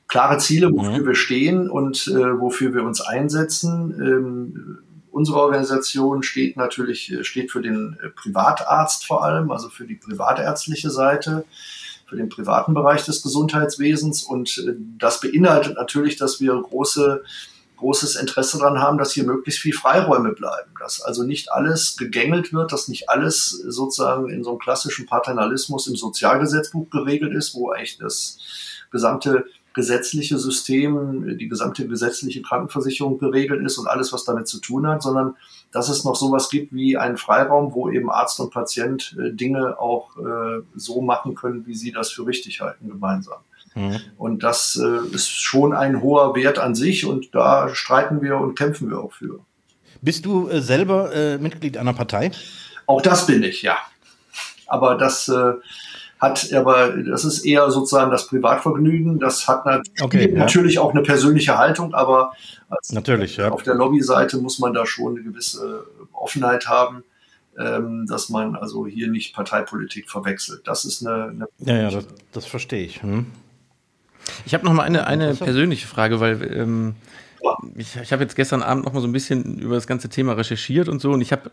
Klare Ziele, wofür mhm. wir stehen und äh, wofür wir uns einsetzen. Ähm, unsere Organisation steht natürlich, äh, steht für den äh, Privatarzt vor allem, also für die privatärztliche Seite, für den privaten Bereich des Gesundheitswesens. Und äh, das beinhaltet natürlich, dass wir große großes Interesse daran haben, dass hier möglichst viel Freiräume bleiben, dass also nicht alles gegängelt wird, dass nicht alles sozusagen in so einem klassischen Paternalismus im Sozialgesetzbuch geregelt ist, wo eigentlich das gesamte gesetzliche System, die gesamte gesetzliche Krankenversicherung geregelt ist und alles, was damit zu tun hat, sondern dass es noch sowas gibt wie einen Freiraum, wo eben Arzt und Patient äh, Dinge auch äh, so machen können, wie sie das für richtig halten gemeinsam. Mhm. Und das äh, ist schon ein hoher Wert an sich und da streiten wir und kämpfen wir auch für. Bist du selber Mitglied einer Partei? Auch das bin ich, ja. Aber das äh, hat aber das ist eher sozusagen das Privatvergnügen. Das hat natürlich, okay, natürlich auch eine persönliche Haltung, aber natürlich, ja. auf der Lobbyseite muss man da schon eine gewisse Offenheit haben, ähm, dass man also hier nicht Parteipolitik verwechselt. Das ist eine. eine ja, ja, das, das verstehe ich. Hm. Ich habe noch mal eine, eine persönliche Frage, weil ähm, ich, ich habe jetzt gestern Abend noch mal so ein bisschen über das ganze Thema recherchiert und so und ich habe,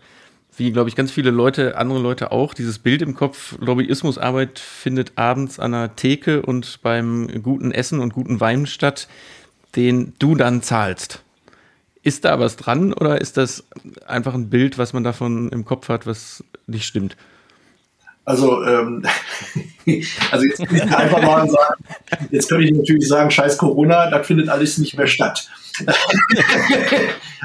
wie glaube ich ganz viele Leute, andere Leute auch, dieses Bild im Kopf, Lobbyismusarbeit findet abends an einer Theke und beim guten Essen und guten Wein statt, den du dann zahlst. Ist da was dran oder ist das einfach ein Bild, was man davon im Kopf hat, was nicht stimmt? Also, ähm, also jetzt kann ich einfach mal sagen, jetzt könnte ich natürlich sagen, scheiß Corona, da findet alles nicht mehr statt.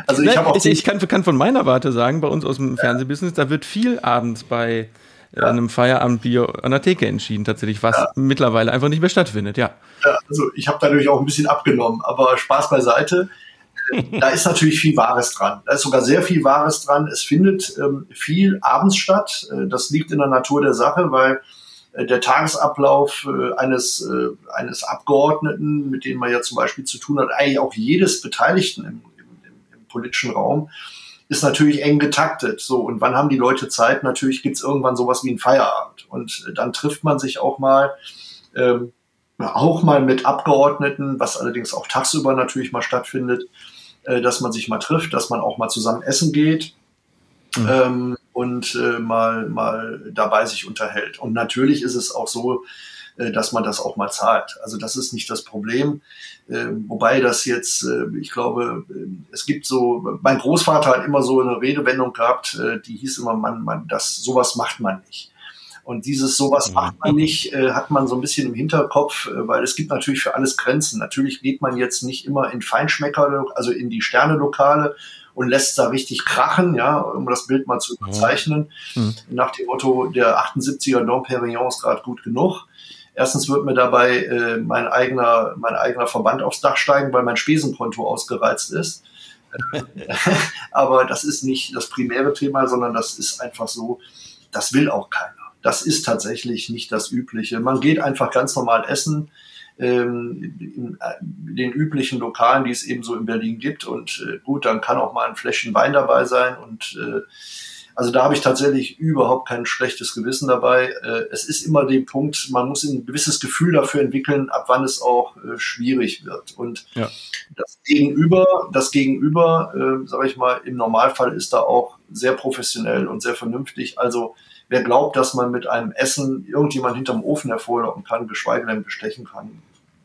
also ich, auch ich, ich kann, kann, von meiner Warte sagen, bei uns aus dem. Fernsehbusiness, da wird viel abends bei äh, ja. einem Feierabendbier an der Theke entschieden, tatsächlich, was ja. mittlerweile einfach nicht mehr stattfindet, ja. ja also ich habe dadurch auch ein bisschen abgenommen, aber Spaß beiseite da ist natürlich viel Wahres dran. Da ist sogar sehr viel Wahres dran. Es findet ähm, viel abends statt. Äh, das liegt in der Natur der Sache, weil äh, der Tagesablauf äh, eines, eines Abgeordneten, mit dem man ja zum Beispiel zu tun hat, eigentlich auch jedes Beteiligten im, im, im politischen Raum, ist natürlich eng getaktet. So, und wann haben die Leute Zeit? Natürlich gibt's irgendwann sowas wie einen Feierabend. Und dann trifft man sich auch mal. Ähm, auch mal mit Abgeordneten, was allerdings auch tagsüber natürlich mal stattfindet, äh, dass man sich mal trifft, dass man auch mal zusammen essen geht mhm. ähm, und äh, mal, mal dabei sich unterhält. Und natürlich ist es auch so, äh, dass man das auch mal zahlt. Also das ist nicht das Problem. Äh, wobei das jetzt, äh, ich glaube, äh, es gibt so, mein Großvater hat immer so eine Redewendung gehabt, die hieß immer, man, man, das, sowas macht man nicht. Und dieses sowas mhm. macht man nicht, äh, hat man so ein bisschen im Hinterkopf, äh, weil es gibt natürlich für alles Grenzen. Natürlich geht man jetzt nicht immer in Feinschmecker, also in die Sternelokale und lässt da richtig krachen, ja, um das Bild mal zu überzeichnen. Mhm. Nach dem Motto, der 78er Dom Perignon ist gerade gut genug. Erstens wird mir dabei äh, mein eigener, mein eigener Verband aufs Dach steigen, weil mein Spesenkonto ausgereizt ist. Aber das ist nicht das primäre Thema, sondern das ist einfach so, das will auch keiner. Das ist tatsächlich nicht das Übliche. Man geht einfach ganz normal essen ähm, in, in den üblichen Lokalen, die es eben so in Berlin gibt. Und äh, gut, dann kann auch mal ein Fläschchen Wein dabei sein. Und äh, Also da habe ich tatsächlich überhaupt kein schlechtes Gewissen dabei. Äh, es ist immer der Punkt, man muss ein gewisses Gefühl dafür entwickeln, ab wann es auch äh, schwierig wird. Und ja. das Gegenüber, das Gegenüber, äh, sage ich mal, im Normalfall ist da auch sehr professionell und sehr vernünftig. Also wer glaubt, dass man mit einem Essen irgendjemand hinterm Ofen hervorlocken kann, geschweige denn bestechen kann,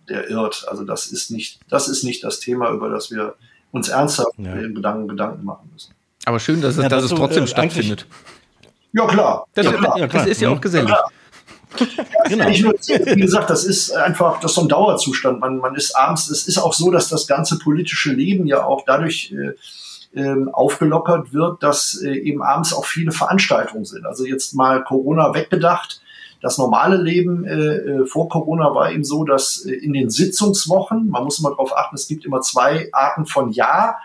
der irrt. Also das ist nicht, das ist nicht das Thema, über das wir uns ernsthaft ja. Gedanken, Gedanken machen müssen. Aber schön, dass, es, ja, dass es trotzdem äh, stattfindet. Ja, klar. Das, ja, klar. Ja, klar. das ist ja auch gesellig. Ja, genau. Nur, wie gesagt, das ist einfach, das ist so ein Dauerzustand. Man, man ist abends, es ist auch so, dass das ganze politische Leben ja auch dadurch äh, äh, aufgelockert wird, dass äh, eben abends auch viele Veranstaltungen sind. Also jetzt mal Corona weggedacht. Das normale Leben äh, äh, vor Corona war eben so, dass äh, in den Sitzungswochen, man muss immer darauf achten, es gibt immer zwei Arten von Jahr.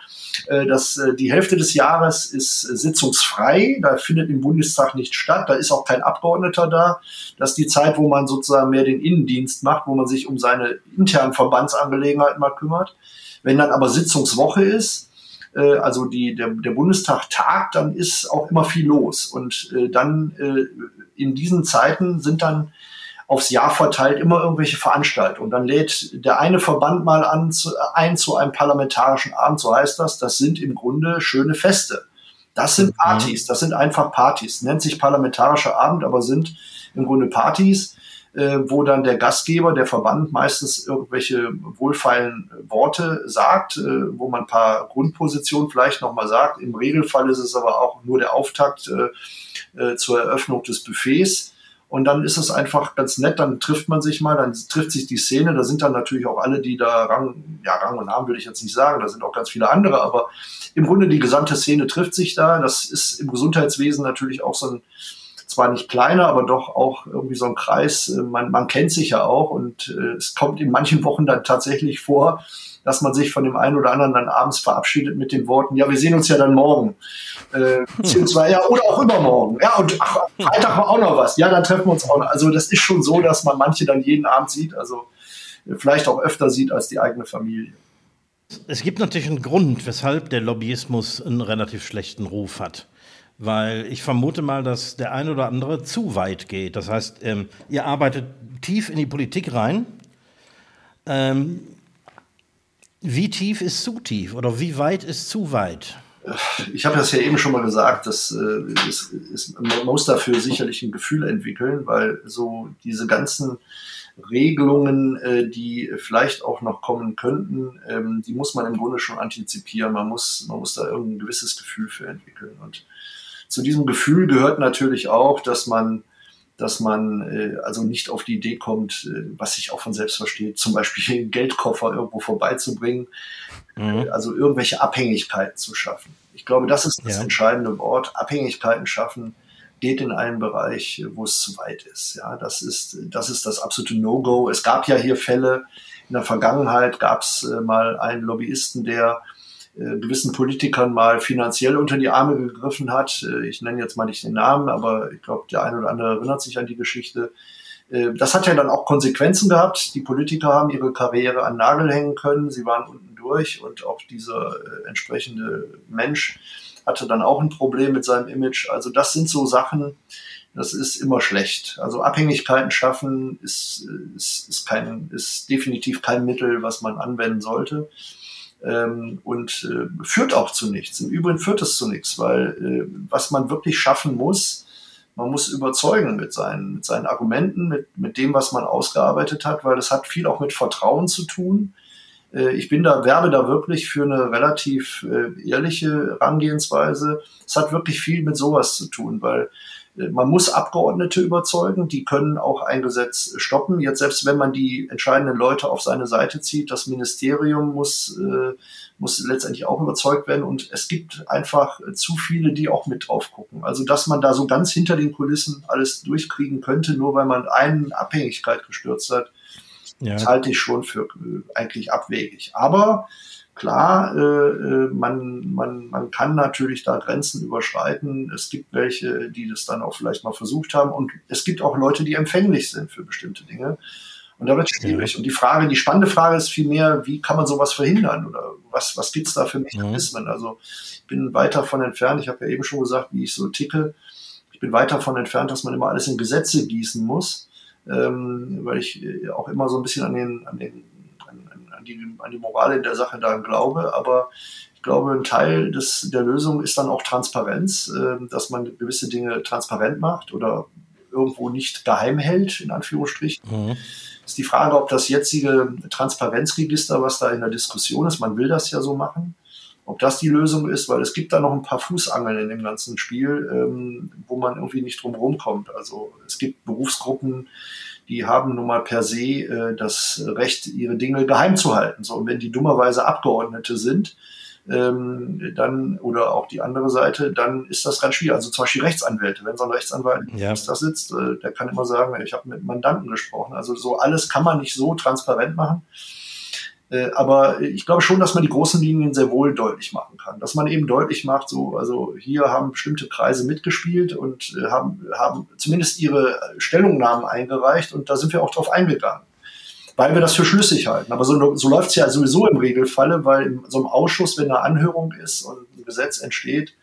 Äh, das, äh, die Hälfte des Jahres ist sitzungsfrei, da findet im Bundestag nicht statt, da ist auch kein Abgeordneter da. Das ist die Zeit, wo man sozusagen mehr den Innendienst macht, wo man sich um seine internen Verbandsangelegenheiten mal kümmert. Wenn dann aber Sitzungswoche ist, also die, der, der Bundestag tagt, dann ist auch immer viel los. Und dann in diesen Zeiten sind dann aufs Jahr verteilt immer irgendwelche Veranstaltungen. Dann lädt der eine Verband mal an, zu, ein zu einem parlamentarischen Abend, so heißt das. Das sind im Grunde schöne Feste. Das sind mhm. Partys, das sind einfach Partys. Nennt sich parlamentarischer Abend, aber sind im Grunde Partys, äh, wo dann der Gastgeber, der Verband meistens irgendwelche wohlfeilen Worte sagt, äh, wo man ein paar Grundpositionen vielleicht nochmal sagt. Im Regelfall ist es aber auch nur der Auftakt äh, zur Eröffnung des Buffets. Und dann ist es einfach ganz nett, dann trifft man sich mal, dann trifft sich die Szene, da sind dann natürlich auch alle, die da Rang, ja, Rang und Namen will ich jetzt nicht sagen, da sind auch ganz viele andere, aber im Grunde die gesamte Szene trifft sich da. Das ist im Gesundheitswesen natürlich auch so ein, zwar nicht kleiner, aber doch auch irgendwie so ein Kreis. Man, man kennt sich ja auch und äh, es kommt in manchen Wochen dann tatsächlich vor, dass man sich von dem einen oder anderen dann abends verabschiedet mit den Worten, ja, wir sehen uns ja dann morgen. Äh, beziehungsweise, ja, oder auch übermorgen. Ja, und ach, Freitag war auch noch was. Ja, dann treffen wir uns auch noch. Also das ist schon so, dass man manche dann jeden Abend sieht, also vielleicht auch öfter sieht als die eigene Familie. Es gibt natürlich einen Grund, weshalb der Lobbyismus einen relativ schlechten Ruf hat. Weil ich vermute mal, dass der eine oder andere zu weit geht. Das heißt, ähm, ihr arbeitet tief in die Politik rein. Ähm, wie tief ist zu tief oder wie weit ist zu weit? Ich habe das ja eben schon mal gesagt, dass äh, ist, ist, man muss dafür sicherlich ein Gefühl entwickeln, weil so diese ganzen Regelungen, äh, die vielleicht auch noch kommen könnten, ähm, die muss man im Grunde schon antizipieren. Man muss, man muss da irgendein gewisses Gefühl für entwickeln. Und zu diesem Gefühl gehört natürlich auch, dass man dass man äh, also nicht auf die Idee kommt, äh, was sich auch von selbst versteht, zum Beispiel einen Geldkoffer irgendwo vorbeizubringen, mhm. äh, also irgendwelche Abhängigkeiten zu schaffen. Ich glaube, das ist das ja. entscheidende Wort. Abhängigkeiten schaffen geht in einen Bereich, wo es zu weit ist. Ja, das ist das ist das absolute No-Go. Es gab ja hier Fälle in der Vergangenheit, gab es äh, mal einen Lobbyisten, der gewissen Politikern mal finanziell unter die Arme gegriffen hat. Äh, ich nenne jetzt mal nicht den Namen, aber ich glaube, der eine oder andere erinnert sich an die Geschichte. Äh, das hat ja dann auch Konsequenzen gehabt. Die Politiker haben ihre Karriere an Nagel hängen können. Sie waren unten durch und auch dieser entsprechende Mensch hatte dann auch ein Problem mit seinem Image. Also das sind so Sachen, das ist immer schlecht. Also Abhängigkeiten schaffen ist, ist, ist, kein, ist definitiv kein Mittel, was man anwenden sollte ähm, und äh, führt auch zu nichts. Im Übrigen führt es zu nichts, weil äh, was man wirklich schaffen muss, man muss überzeugen mit seinen, mit seinen Argumenten, mit, mit dem, was man ausgearbeitet hat, weil das hat viel auch mit Vertrauen zu tun. Äh, ich bin da, werbe da wirklich für eine relativ äh, ehrliche Herangehensweise. Es hat wirklich viel mit sowas zu tun, weil man muss Abgeordnete überzeugen, die können auch ein Gesetz stoppen. Jetzt selbst wenn man die entscheidenden Leute auf seine Seite zieht, das Ministerium muss, äh, muss letztendlich auch überzeugt werden. Und es gibt einfach zu viele, die auch mit drauf gucken. Also dass man da so ganz hinter den Kulissen alles durchkriegen könnte, nur weil man einen Abhängigkeit gestürzt hat, ja. das halte ich schon für äh, eigentlich abwegig. Aber Klar, äh, äh, man, man, man kann natürlich da Grenzen überschreiten. Es gibt welche, die das dann auch vielleicht mal versucht haben. Und es gibt auch Leute, die empfänglich sind für bestimmte Dinge. Und da wird es schwierig. Und die Frage, die spannende Frage ist vielmehr, wie kann man sowas verhindern? Oder was, was gibt's da für Mechanismen? Mhm. Also ich bin weit davon entfernt, ich habe ja eben schon gesagt, wie ich so ticke. Ich bin weit davon entfernt, dass man immer alles in Gesetze gießen muss, ähm, weil ich äh, auch immer so ein bisschen an, den, an, den, die, an die Moral in der Sache da glaube. Aber ich glaube, ein Teil des, der Lösung ist dann auch Transparenz, äh, dass man gewisse Dinge transparent macht oder irgendwo nicht geheim hält, in Anführungsstrichen. Mhm ist die Frage, ob das jetzige Transparenzregister, was da in der Diskussion ist, man will das ja so machen, ob das die Lösung ist, weil es gibt da noch ein paar Fußangeln in dem ganzen Spiel, ähm, wo man irgendwie nicht drum rumkommt. Also es gibt Berufsgruppen, die haben nun mal per se äh, das Recht, ihre Dinge geheim zu halten. So, und wenn die dummerweise Abgeordnete sind, ähm, dann oder auch die andere Seite, dann ist das ganz schwierig. Also zum Beispiel Rechtsanwälte, wenn so ein Rechtsanwalt ja. da sitzt, äh, der kann immer sagen, ich habe mit Mandanten gesprochen. Also so alles kann man nicht so transparent machen. Äh, aber ich glaube schon, dass man die großen Linien sehr wohl deutlich machen kann. Dass man eben deutlich macht, so, also hier haben bestimmte Kreise mitgespielt und äh, haben, haben zumindest ihre Stellungnahmen eingereicht und da sind wir auch drauf eingegangen weil wir das für schlüssig halten. Aber so, so läuft es ja sowieso im Regelfalle, weil in so einem Ausschuss, wenn eine Anhörung ist und ein Gesetz entsteht,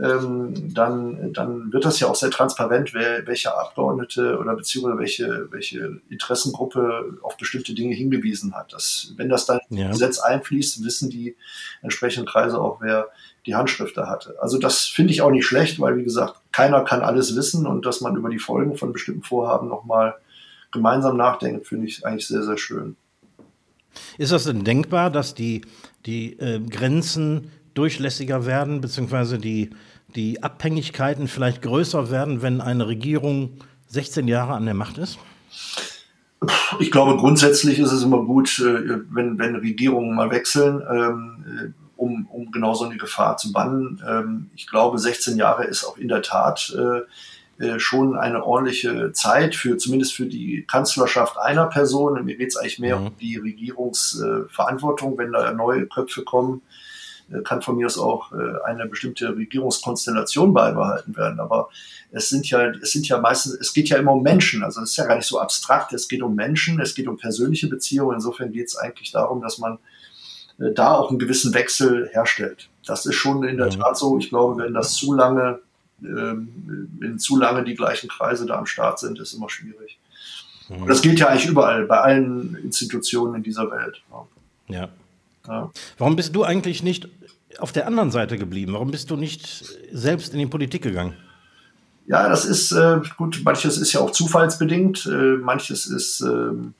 ähm, dann, dann wird das ja auch sehr transparent, wer, welche Abgeordnete oder beziehungsweise welche, welche Interessengruppe auf bestimmte Dinge hingewiesen hat. Das, wenn das dann ja. im Gesetz einfließt, wissen die entsprechenden Kreise auch, wer die Handstifte hatte. Also das finde ich auch nicht schlecht, weil wie gesagt, keiner kann alles wissen und dass man über die Folgen von bestimmten Vorhaben nochmal gemeinsam nachdenken, finde ich eigentlich sehr, sehr schön. Ist das denn denkbar, dass die, die äh, Grenzen durchlässiger werden, beziehungsweise die, die Abhängigkeiten vielleicht größer werden, wenn eine Regierung 16 Jahre an der Macht ist? Ich glaube, grundsätzlich ist es immer gut, äh, wenn, wenn Regierungen mal wechseln, ähm, äh, um, um genau so eine Gefahr zu bannen. Ähm, ich glaube, 16 Jahre ist auch in der Tat äh, schon eine ordentliche Zeit für zumindest für die Kanzlerschaft einer Person. Mir geht es eigentlich mehr mhm. um die Regierungsverantwortung, wenn da neue Köpfe kommen kann von mir aus auch äh, eine bestimmte Regierungskonstellation beibehalten werden. Aber es sind ja, es sind ja meistens, es geht ja immer um Menschen. Also es ist ja gar nicht so abstrakt. Es geht um Menschen, es geht um persönliche Beziehungen. Insofern geht es eigentlich darum, dass man da auch einen gewissen Wechsel herstellt. Das ist schon in der mhm. Tat so. Ich glaube, wenn das zu lange ähm, wenn zu lange die gleichen Kreise da am Start sind, ist immer schwierig. Mhm. Und das gilt ja eigentlich überall, bei allen Institutionen in dieser Welt. Ja. ja. Warum bist du eigentlich nicht auf der anderen Seite geblieben? Warum bist du nicht selbst in die Politik gegangen? Ja, das ist äh, gut, manches ist ja auch zufallsbedingt, äh, manches ist ähm,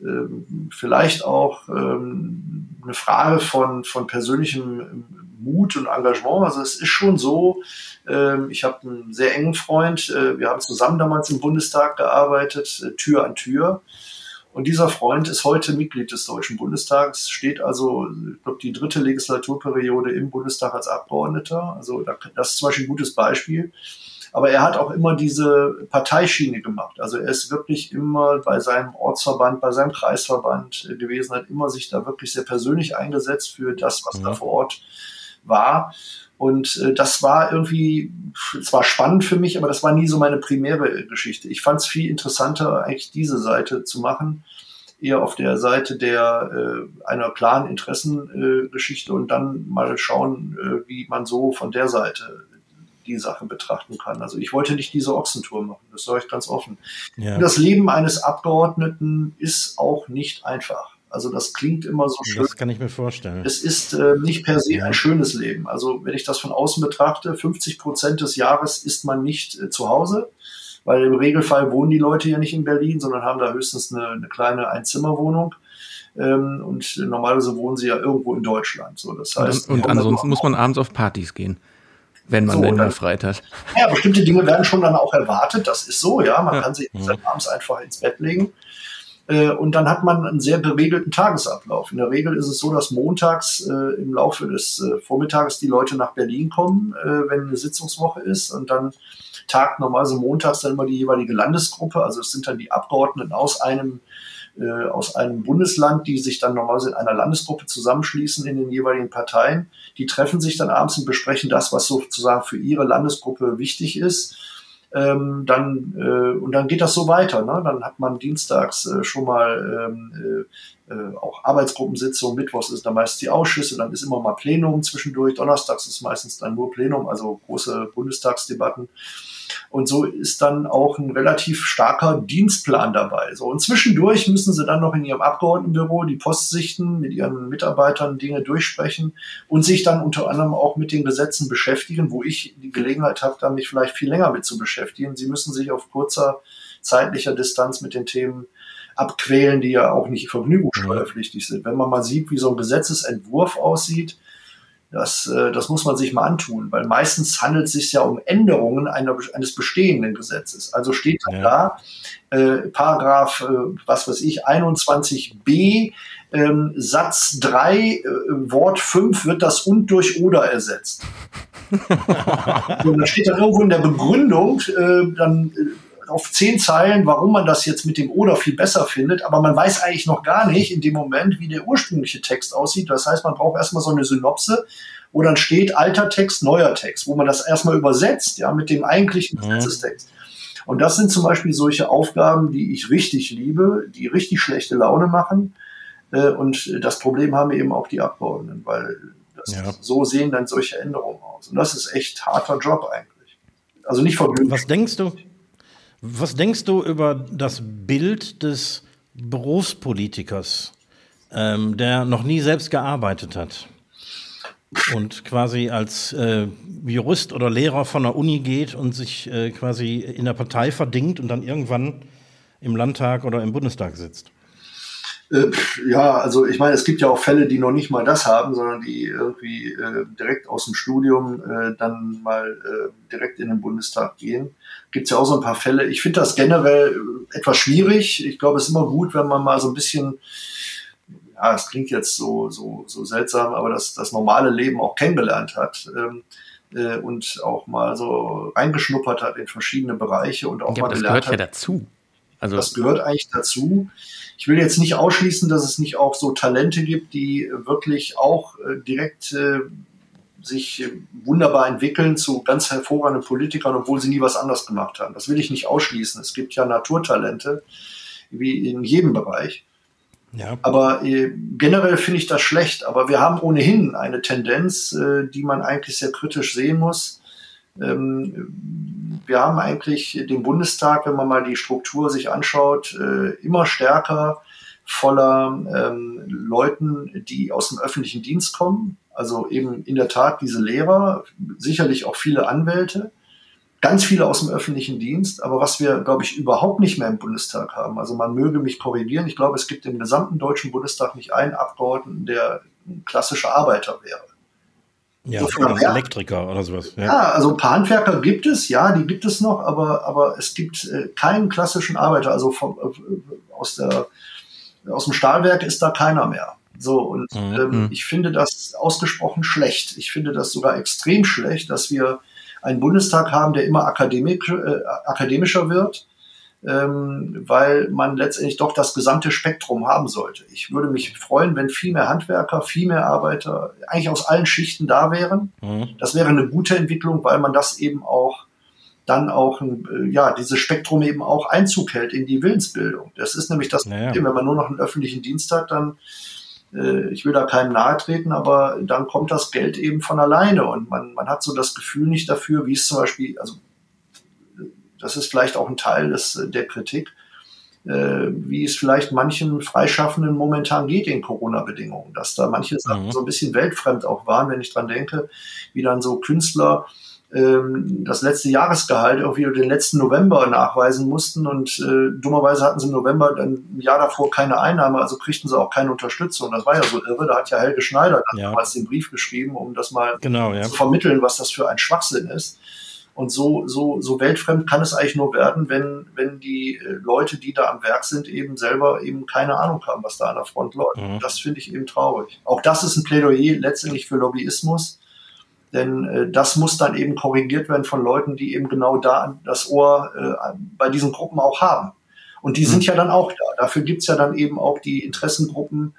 ähm, vielleicht auch ähm, eine Frage von, von persönlichem Mut und Engagement. Also es ist schon so, ähm, ich habe einen sehr engen Freund, äh, wir haben zusammen damals im Bundestag gearbeitet, äh, Tür an Tür. Und dieser Freund ist heute Mitglied des Deutschen Bundestags, steht also, ich glaube, die dritte Legislaturperiode im Bundestag als Abgeordneter. Also das ist zum Beispiel ein gutes Beispiel. Aber er hat auch immer diese Parteischiene gemacht. Also er ist wirklich immer bei seinem Ortsverband, bei seinem Kreisverband gewesen, hat immer sich da wirklich sehr persönlich eingesetzt für das, was ja. da vor Ort war. Und äh, das war irgendwie, es war spannend für mich, aber das war nie so meine primäre Geschichte. Ich fand es viel interessanter, eigentlich diese Seite zu machen, eher auf der Seite der äh, einer klaren Interessengeschichte äh, und dann mal schauen, äh, wie man so von der Seite die Sache betrachten kann. Also ich wollte nicht diese Ochsentour machen, das sage ich ganz offen. Ja. Das Leben eines Abgeordneten ist auch nicht einfach. Also das klingt immer so schön. Das kann ich mir vorstellen. Es ist äh, nicht per se ein schönes Leben. Also wenn ich das von außen betrachte, 50 Prozent des Jahres ist man nicht äh, zu Hause, weil im Regelfall wohnen die Leute ja nicht in Berlin, sondern haben da höchstens eine, eine kleine Einzimmerwohnung. Ähm, und normalerweise wohnen sie ja irgendwo in Deutschland. So, das heißt, und, und ansonsten muss man abends auf Partys gehen wenn man so, denn mal frei hat. Ja, bestimmte Dinge werden schon dann auch erwartet. Das ist so, ja. Man ja. kann sich ja. abends einfach ins Bett legen. Äh, und dann hat man einen sehr geregelten Tagesablauf. In der Regel ist es so, dass montags äh, im Laufe des äh, Vormittages die Leute nach Berlin kommen, äh, wenn eine Sitzungswoche ist. Und dann tagt normalerweise montags dann immer die jeweilige Landesgruppe. Also es sind dann die Abgeordneten aus einem äh, aus einem Bundesland, die sich dann normalerweise in einer Landesgruppe zusammenschließen in den jeweiligen Parteien. Die treffen sich dann abends und besprechen das, was sozusagen für ihre Landesgruppe wichtig ist ähm, dann äh, und dann geht das so weiter. Ne? Dann hat man dienstags äh, schon mal ähm, äh, äh auch Arbeitsgruppensitzungen, mittwochs ist dann meist die Ausschüsse, dann ist immer mal Plenum zwischendurch, donnerstags ist meistens dann nur Plenum, also große Bundestagsdebatten. Und so ist dann auch ein relativ starker Dienstplan dabei. So, und zwischendurch müssen sie dann noch in ihrem Abgeordnetenbüro die Post sichten, mit ihren Mitarbeitern Dinge durchsprechen und sich dann unter anderem auch mit den Gesetzen beschäftigen, wo ich die Gelegenheit habe, mich vielleicht viel länger mit zu beschäftigen. Sie müssen sich auf kurzer zeitlicher Distanz mit den Themen abquälen, die ja auch nicht vergnügungssteuerpflichtig sind. Wenn man mal sieht, wie so ein Gesetzesentwurf aussieht, das, äh, das muss man sich mal antun, weil meistens handelt es sich ja um Änderungen einer, eines bestehenden Gesetzes. Also steht ja. da äh, Paragraph, äh, was weiß ich, 21b ähm, Satz 3, äh, Wort 5 wird das und durch oder ersetzt. und da steht dann irgendwo in der Begründung, äh, dann äh, auf zehn Zeilen, warum man das jetzt mit dem Oder viel besser findet, aber man weiß eigentlich noch gar nicht in dem Moment, wie der ursprüngliche Text aussieht. Das heißt, man braucht erstmal so eine Synopse, wo dann steht alter Text, neuer Text, wo man das erstmal übersetzt, ja, mit dem eigentlichen mhm. Gesetzestext. Und das sind zum Beispiel solche Aufgaben, die ich richtig liebe, die richtig schlechte Laune machen. Äh, und das Problem haben eben auch die Abgeordneten, weil das, ja. so sehen dann solche Änderungen aus. Und das ist echt harter Job eigentlich. Also nicht vergnüglich. Was denkst du? Was denkst du über das Bild des Berufspolitikers, ähm, der noch nie selbst gearbeitet hat und quasi als äh, Jurist oder Lehrer von der Uni geht und sich äh, quasi in der Partei verdingt und dann irgendwann im Landtag oder im Bundestag sitzt? Äh, ja, also ich meine, es gibt ja auch Fälle, die noch nicht mal das haben, sondern die irgendwie äh, direkt aus dem Studium äh, dann mal äh, direkt in den Bundestag gehen. Gibt es ja auch so ein paar Fälle. Ich finde das generell äh, etwas schwierig. Ich glaube, es ist immer gut, wenn man mal so ein bisschen, ja, es klingt jetzt so, so, so seltsam, aber das, das normale Leben auch kennengelernt hat. Ähm, äh, und auch mal so reingeschnuppert hat in verschiedene Bereiche und auch ja, mal das gelernt gehört ja dazu. Also das gehört eigentlich dazu. Ich will jetzt nicht ausschließen, dass es nicht auch so Talente gibt, die wirklich auch äh, direkt äh, sich äh, wunderbar entwickeln zu ganz hervorragenden Politikern, obwohl sie nie was anderes gemacht haben. Das will ich nicht ausschließen. Es gibt ja Naturtalente, wie in jedem Bereich. Ja. Aber äh, generell finde ich das schlecht. Aber wir haben ohnehin eine Tendenz, äh, die man eigentlich sehr kritisch sehen muss. Ähm, wir haben eigentlich den Bundestag, wenn man mal die Struktur sich anschaut, äh, immer stärker voller ähm, Leuten, die aus dem öffentlichen Dienst kommen. Also eben in der Tat diese Lehrer, sicherlich auch viele Anwälte, ganz viele aus dem öffentlichen Dienst. Aber was wir, glaube ich, überhaupt nicht mehr im Bundestag haben, also man möge mich korrigieren, ich glaube, es gibt im gesamten Deutschen Bundestag nicht einen Abgeordneten, der ein klassischer Arbeiter wäre. Ja, so Elektriker oder sowas. Ja. ja. also ein paar Handwerker gibt es, ja, die gibt es noch, aber, aber es gibt äh, keinen klassischen Arbeiter. Also vom, äh, aus, der, aus dem Stahlwerk ist da keiner mehr. So, und mhm. ähm, mhm. ich finde das ausgesprochen schlecht. Ich finde das sogar extrem schlecht, dass wir einen Bundestag haben, der immer akademik, äh, akademischer wird ähm, weil man letztendlich doch das gesamte Spektrum haben sollte. Ich würde mich freuen, wenn viel mehr Handwerker, viel mehr Arbeiter eigentlich aus allen Schichten da wären. Mhm. Das wäre eine gute Entwicklung, weil man das eben auch dann auch äh, ja dieses Spektrum eben auch Einzug hält in die Willensbildung. Das ist nämlich das naja. Problem, wenn man nur noch einen öffentlichen Dienst hat, dann äh, ich will da keinem nahe treten, aber dann kommt das Geld eben von alleine und man, man hat so das Gefühl nicht dafür, wie es zum Beispiel, also das ist vielleicht auch ein Teil des, der Kritik, äh, wie es vielleicht manchen Freischaffenden momentan geht in Corona-Bedingungen, dass da manche Sachen mhm. so ein bisschen weltfremd auch waren, wenn ich dran denke, wie dann so Künstler ähm, das letzte Jahresgehalt irgendwie den letzten November nachweisen mussten und äh, dummerweise hatten sie im November dann ein Jahr davor keine Einnahme, also kriegten sie auch keine Unterstützung. Das war ja so irre. Da hat ja Helge Schneider ja. damals den Brief geschrieben, um das mal genau, ja. zu vermitteln, was das für ein Schwachsinn ist. Und so, so, so weltfremd kann es eigentlich nur werden, wenn, wenn die äh, Leute, die da am Werk sind, eben selber eben keine Ahnung haben, was da an der Front läuft. Mhm. Das finde ich eben traurig. Auch das ist ein Plädoyer letztendlich für Lobbyismus. Denn äh, das muss dann eben korrigiert werden von Leuten, die eben genau da das Ohr äh, bei diesen Gruppen auch haben. Und die mhm. sind ja dann auch da. Dafür gibt's ja dann eben auch die Interessengruppen,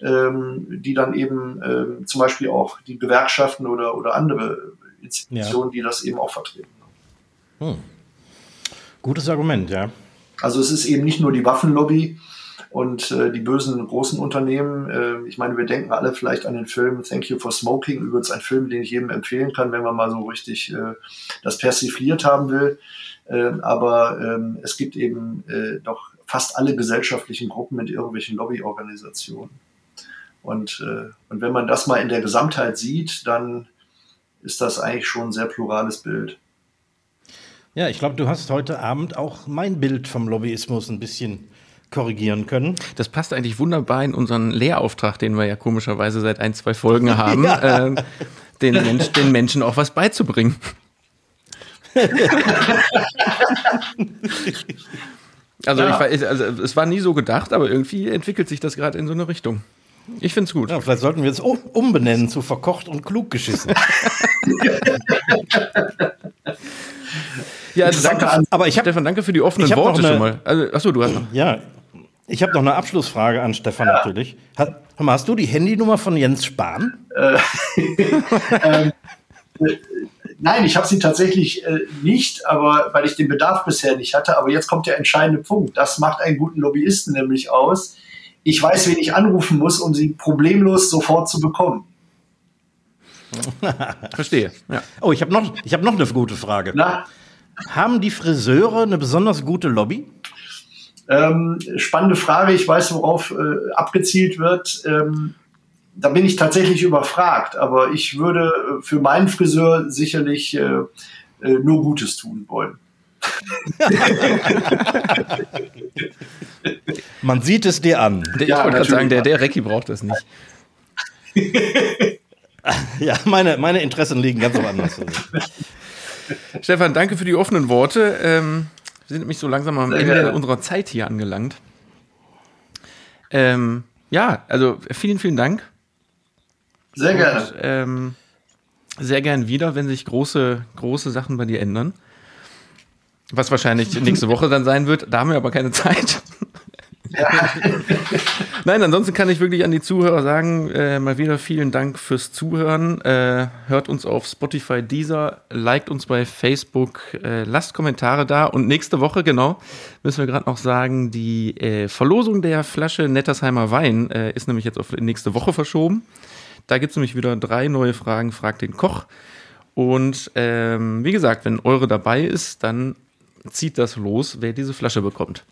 ähm, die dann eben äh, zum Beispiel auch die Gewerkschaften oder, oder andere Institutionen, ja. die das eben auch vertreten. Hm. Gutes Argument, ja. Also es ist eben nicht nur die Waffenlobby und äh, die bösen großen Unternehmen. Äh, ich meine, wir denken alle vielleicht an den Film Thank You for Smoking, übrigens ein Film, den ich jedem empfehlen kann, wenn man mal so richtig äh, das persifliert haben will. Äh, aber ähm, es gibt eben äh, doch fast alle gesellschaftlichen Gruppen mit irgendwelchen Lobbyorganisationen. Und, äh, und wenn man das mal in der Gesamtheit sieht, dann ist das eigentlich schon ein sehr plurales Bild. Ja, ich glaube, du hast heute Abend auch mein Bild vom Lobbyismus ein bisschen korrigieren können. Das passt eigentlich wunderbar in unseren Lehrauftrag, den wir ja komischerweise seit ein, zwei Folgen haben, ja. äh, den, Mensch, den Menschen auch was beizubringen. also, ja. ich, also es war nie so gedacht, aber irgendwie entwickelt sich das gerade in so eine Richtung. Ich finde es gut. Ja, vielleicht sollten wir es umbenennen zu verkocht und klug geschissen. ja, also danke, aber ich hab, Stefan, danke für die offenen Worte eine, schon mal. Also, achso, du hast noch. Ja, ich habe noch eine Abschlussfrage an Stefan ja. natürlich. Hast, hast, du die Handynummer von Jens Spahn? Äh, ähm, äh, nein, ich habe sie tatsächlich äh, nicht, aber weil ich den Bedarf bisher nicht hatte. Aber jetzt kommt der entscheidende Punkt. Das macht einen guten Lobbyisten nämlich aus. Ich weiß, wen ich anrufen muss, um sie problemlos sofort zu bekommen. Verstehe. Ja. Oh, ich habe noch, hab noch eine gute Frage. Na? Haben die Friseure eine besonders gute Lobby? Ähm, spannende Frage. Ich weiß, worauf äh, abgezielt wird. Ähm, da bin ich tatsächlich überfragt, aber ich würde äh, für meinen Friseur sicherlich äh, äh, nur Gutes tun wollen. Man sieht es dir an. Ich ja, wollte gerade sagen, der, der Recki braucht das nicht. ja, meine, meine Interessen liegen ganz woanders. Stefan, danke für die offenen Worte. Ähm, wir sind nämlich so langsam am Ende ja. unserer Zeit hier angelangt. Ähm, ja, also vielen, vielen Dank. Sehr gerne. Und, ähm, sehr gern wieder, wenn sich große, große Sachen bei dir ändern. Was wahrscheinlich nächste Woche dann sein wird. Da haben wir aber keine Zeit. Nein, ansonsten kann ich wirklich an die Zuhörer sagen, äh, mal wieder vielen Dank fürs Zuhören. Äh, hört uns auf Spotify, Deezer, liked uns bei Facebook, äh, lasst Kommentare da. Und nächste Woche, genau, müssen wir gerade noch sagen, die äh, Verlosung der Flasche Nettersheimer Wein äh, ist nämlich jetzt auf nächste Woche verschoben. Da gibt es nämlich wieder drei neue Fragen, fragt den Koch. Und ähm, wie gesagt, wenn eure dabei ist, dann zieht das los, wer diese Flasche bekommt.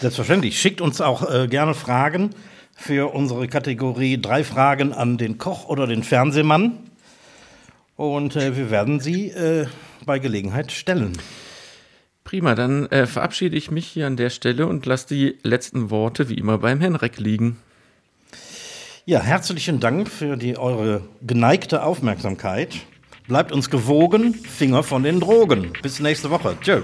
Selbstverständlich. Schickt uns auch äh, gerne Fragen für unsere Kategorie drei Fragen an den Koch oder den Fernsehmann. Und äh, wir werden sie äh, bei Gelegenheit stellen. Prima, dann äh, verabschiede ich mich hier an der Stelle und lasse die letzten Worte wie immer beim Henrik liegen. Ja, herzlichen Dank für die, eure geneigte Aufmerksamkeit. Bleibt uns gewogen, Finger von den Drogen. Bis nächste Woche. Tschö.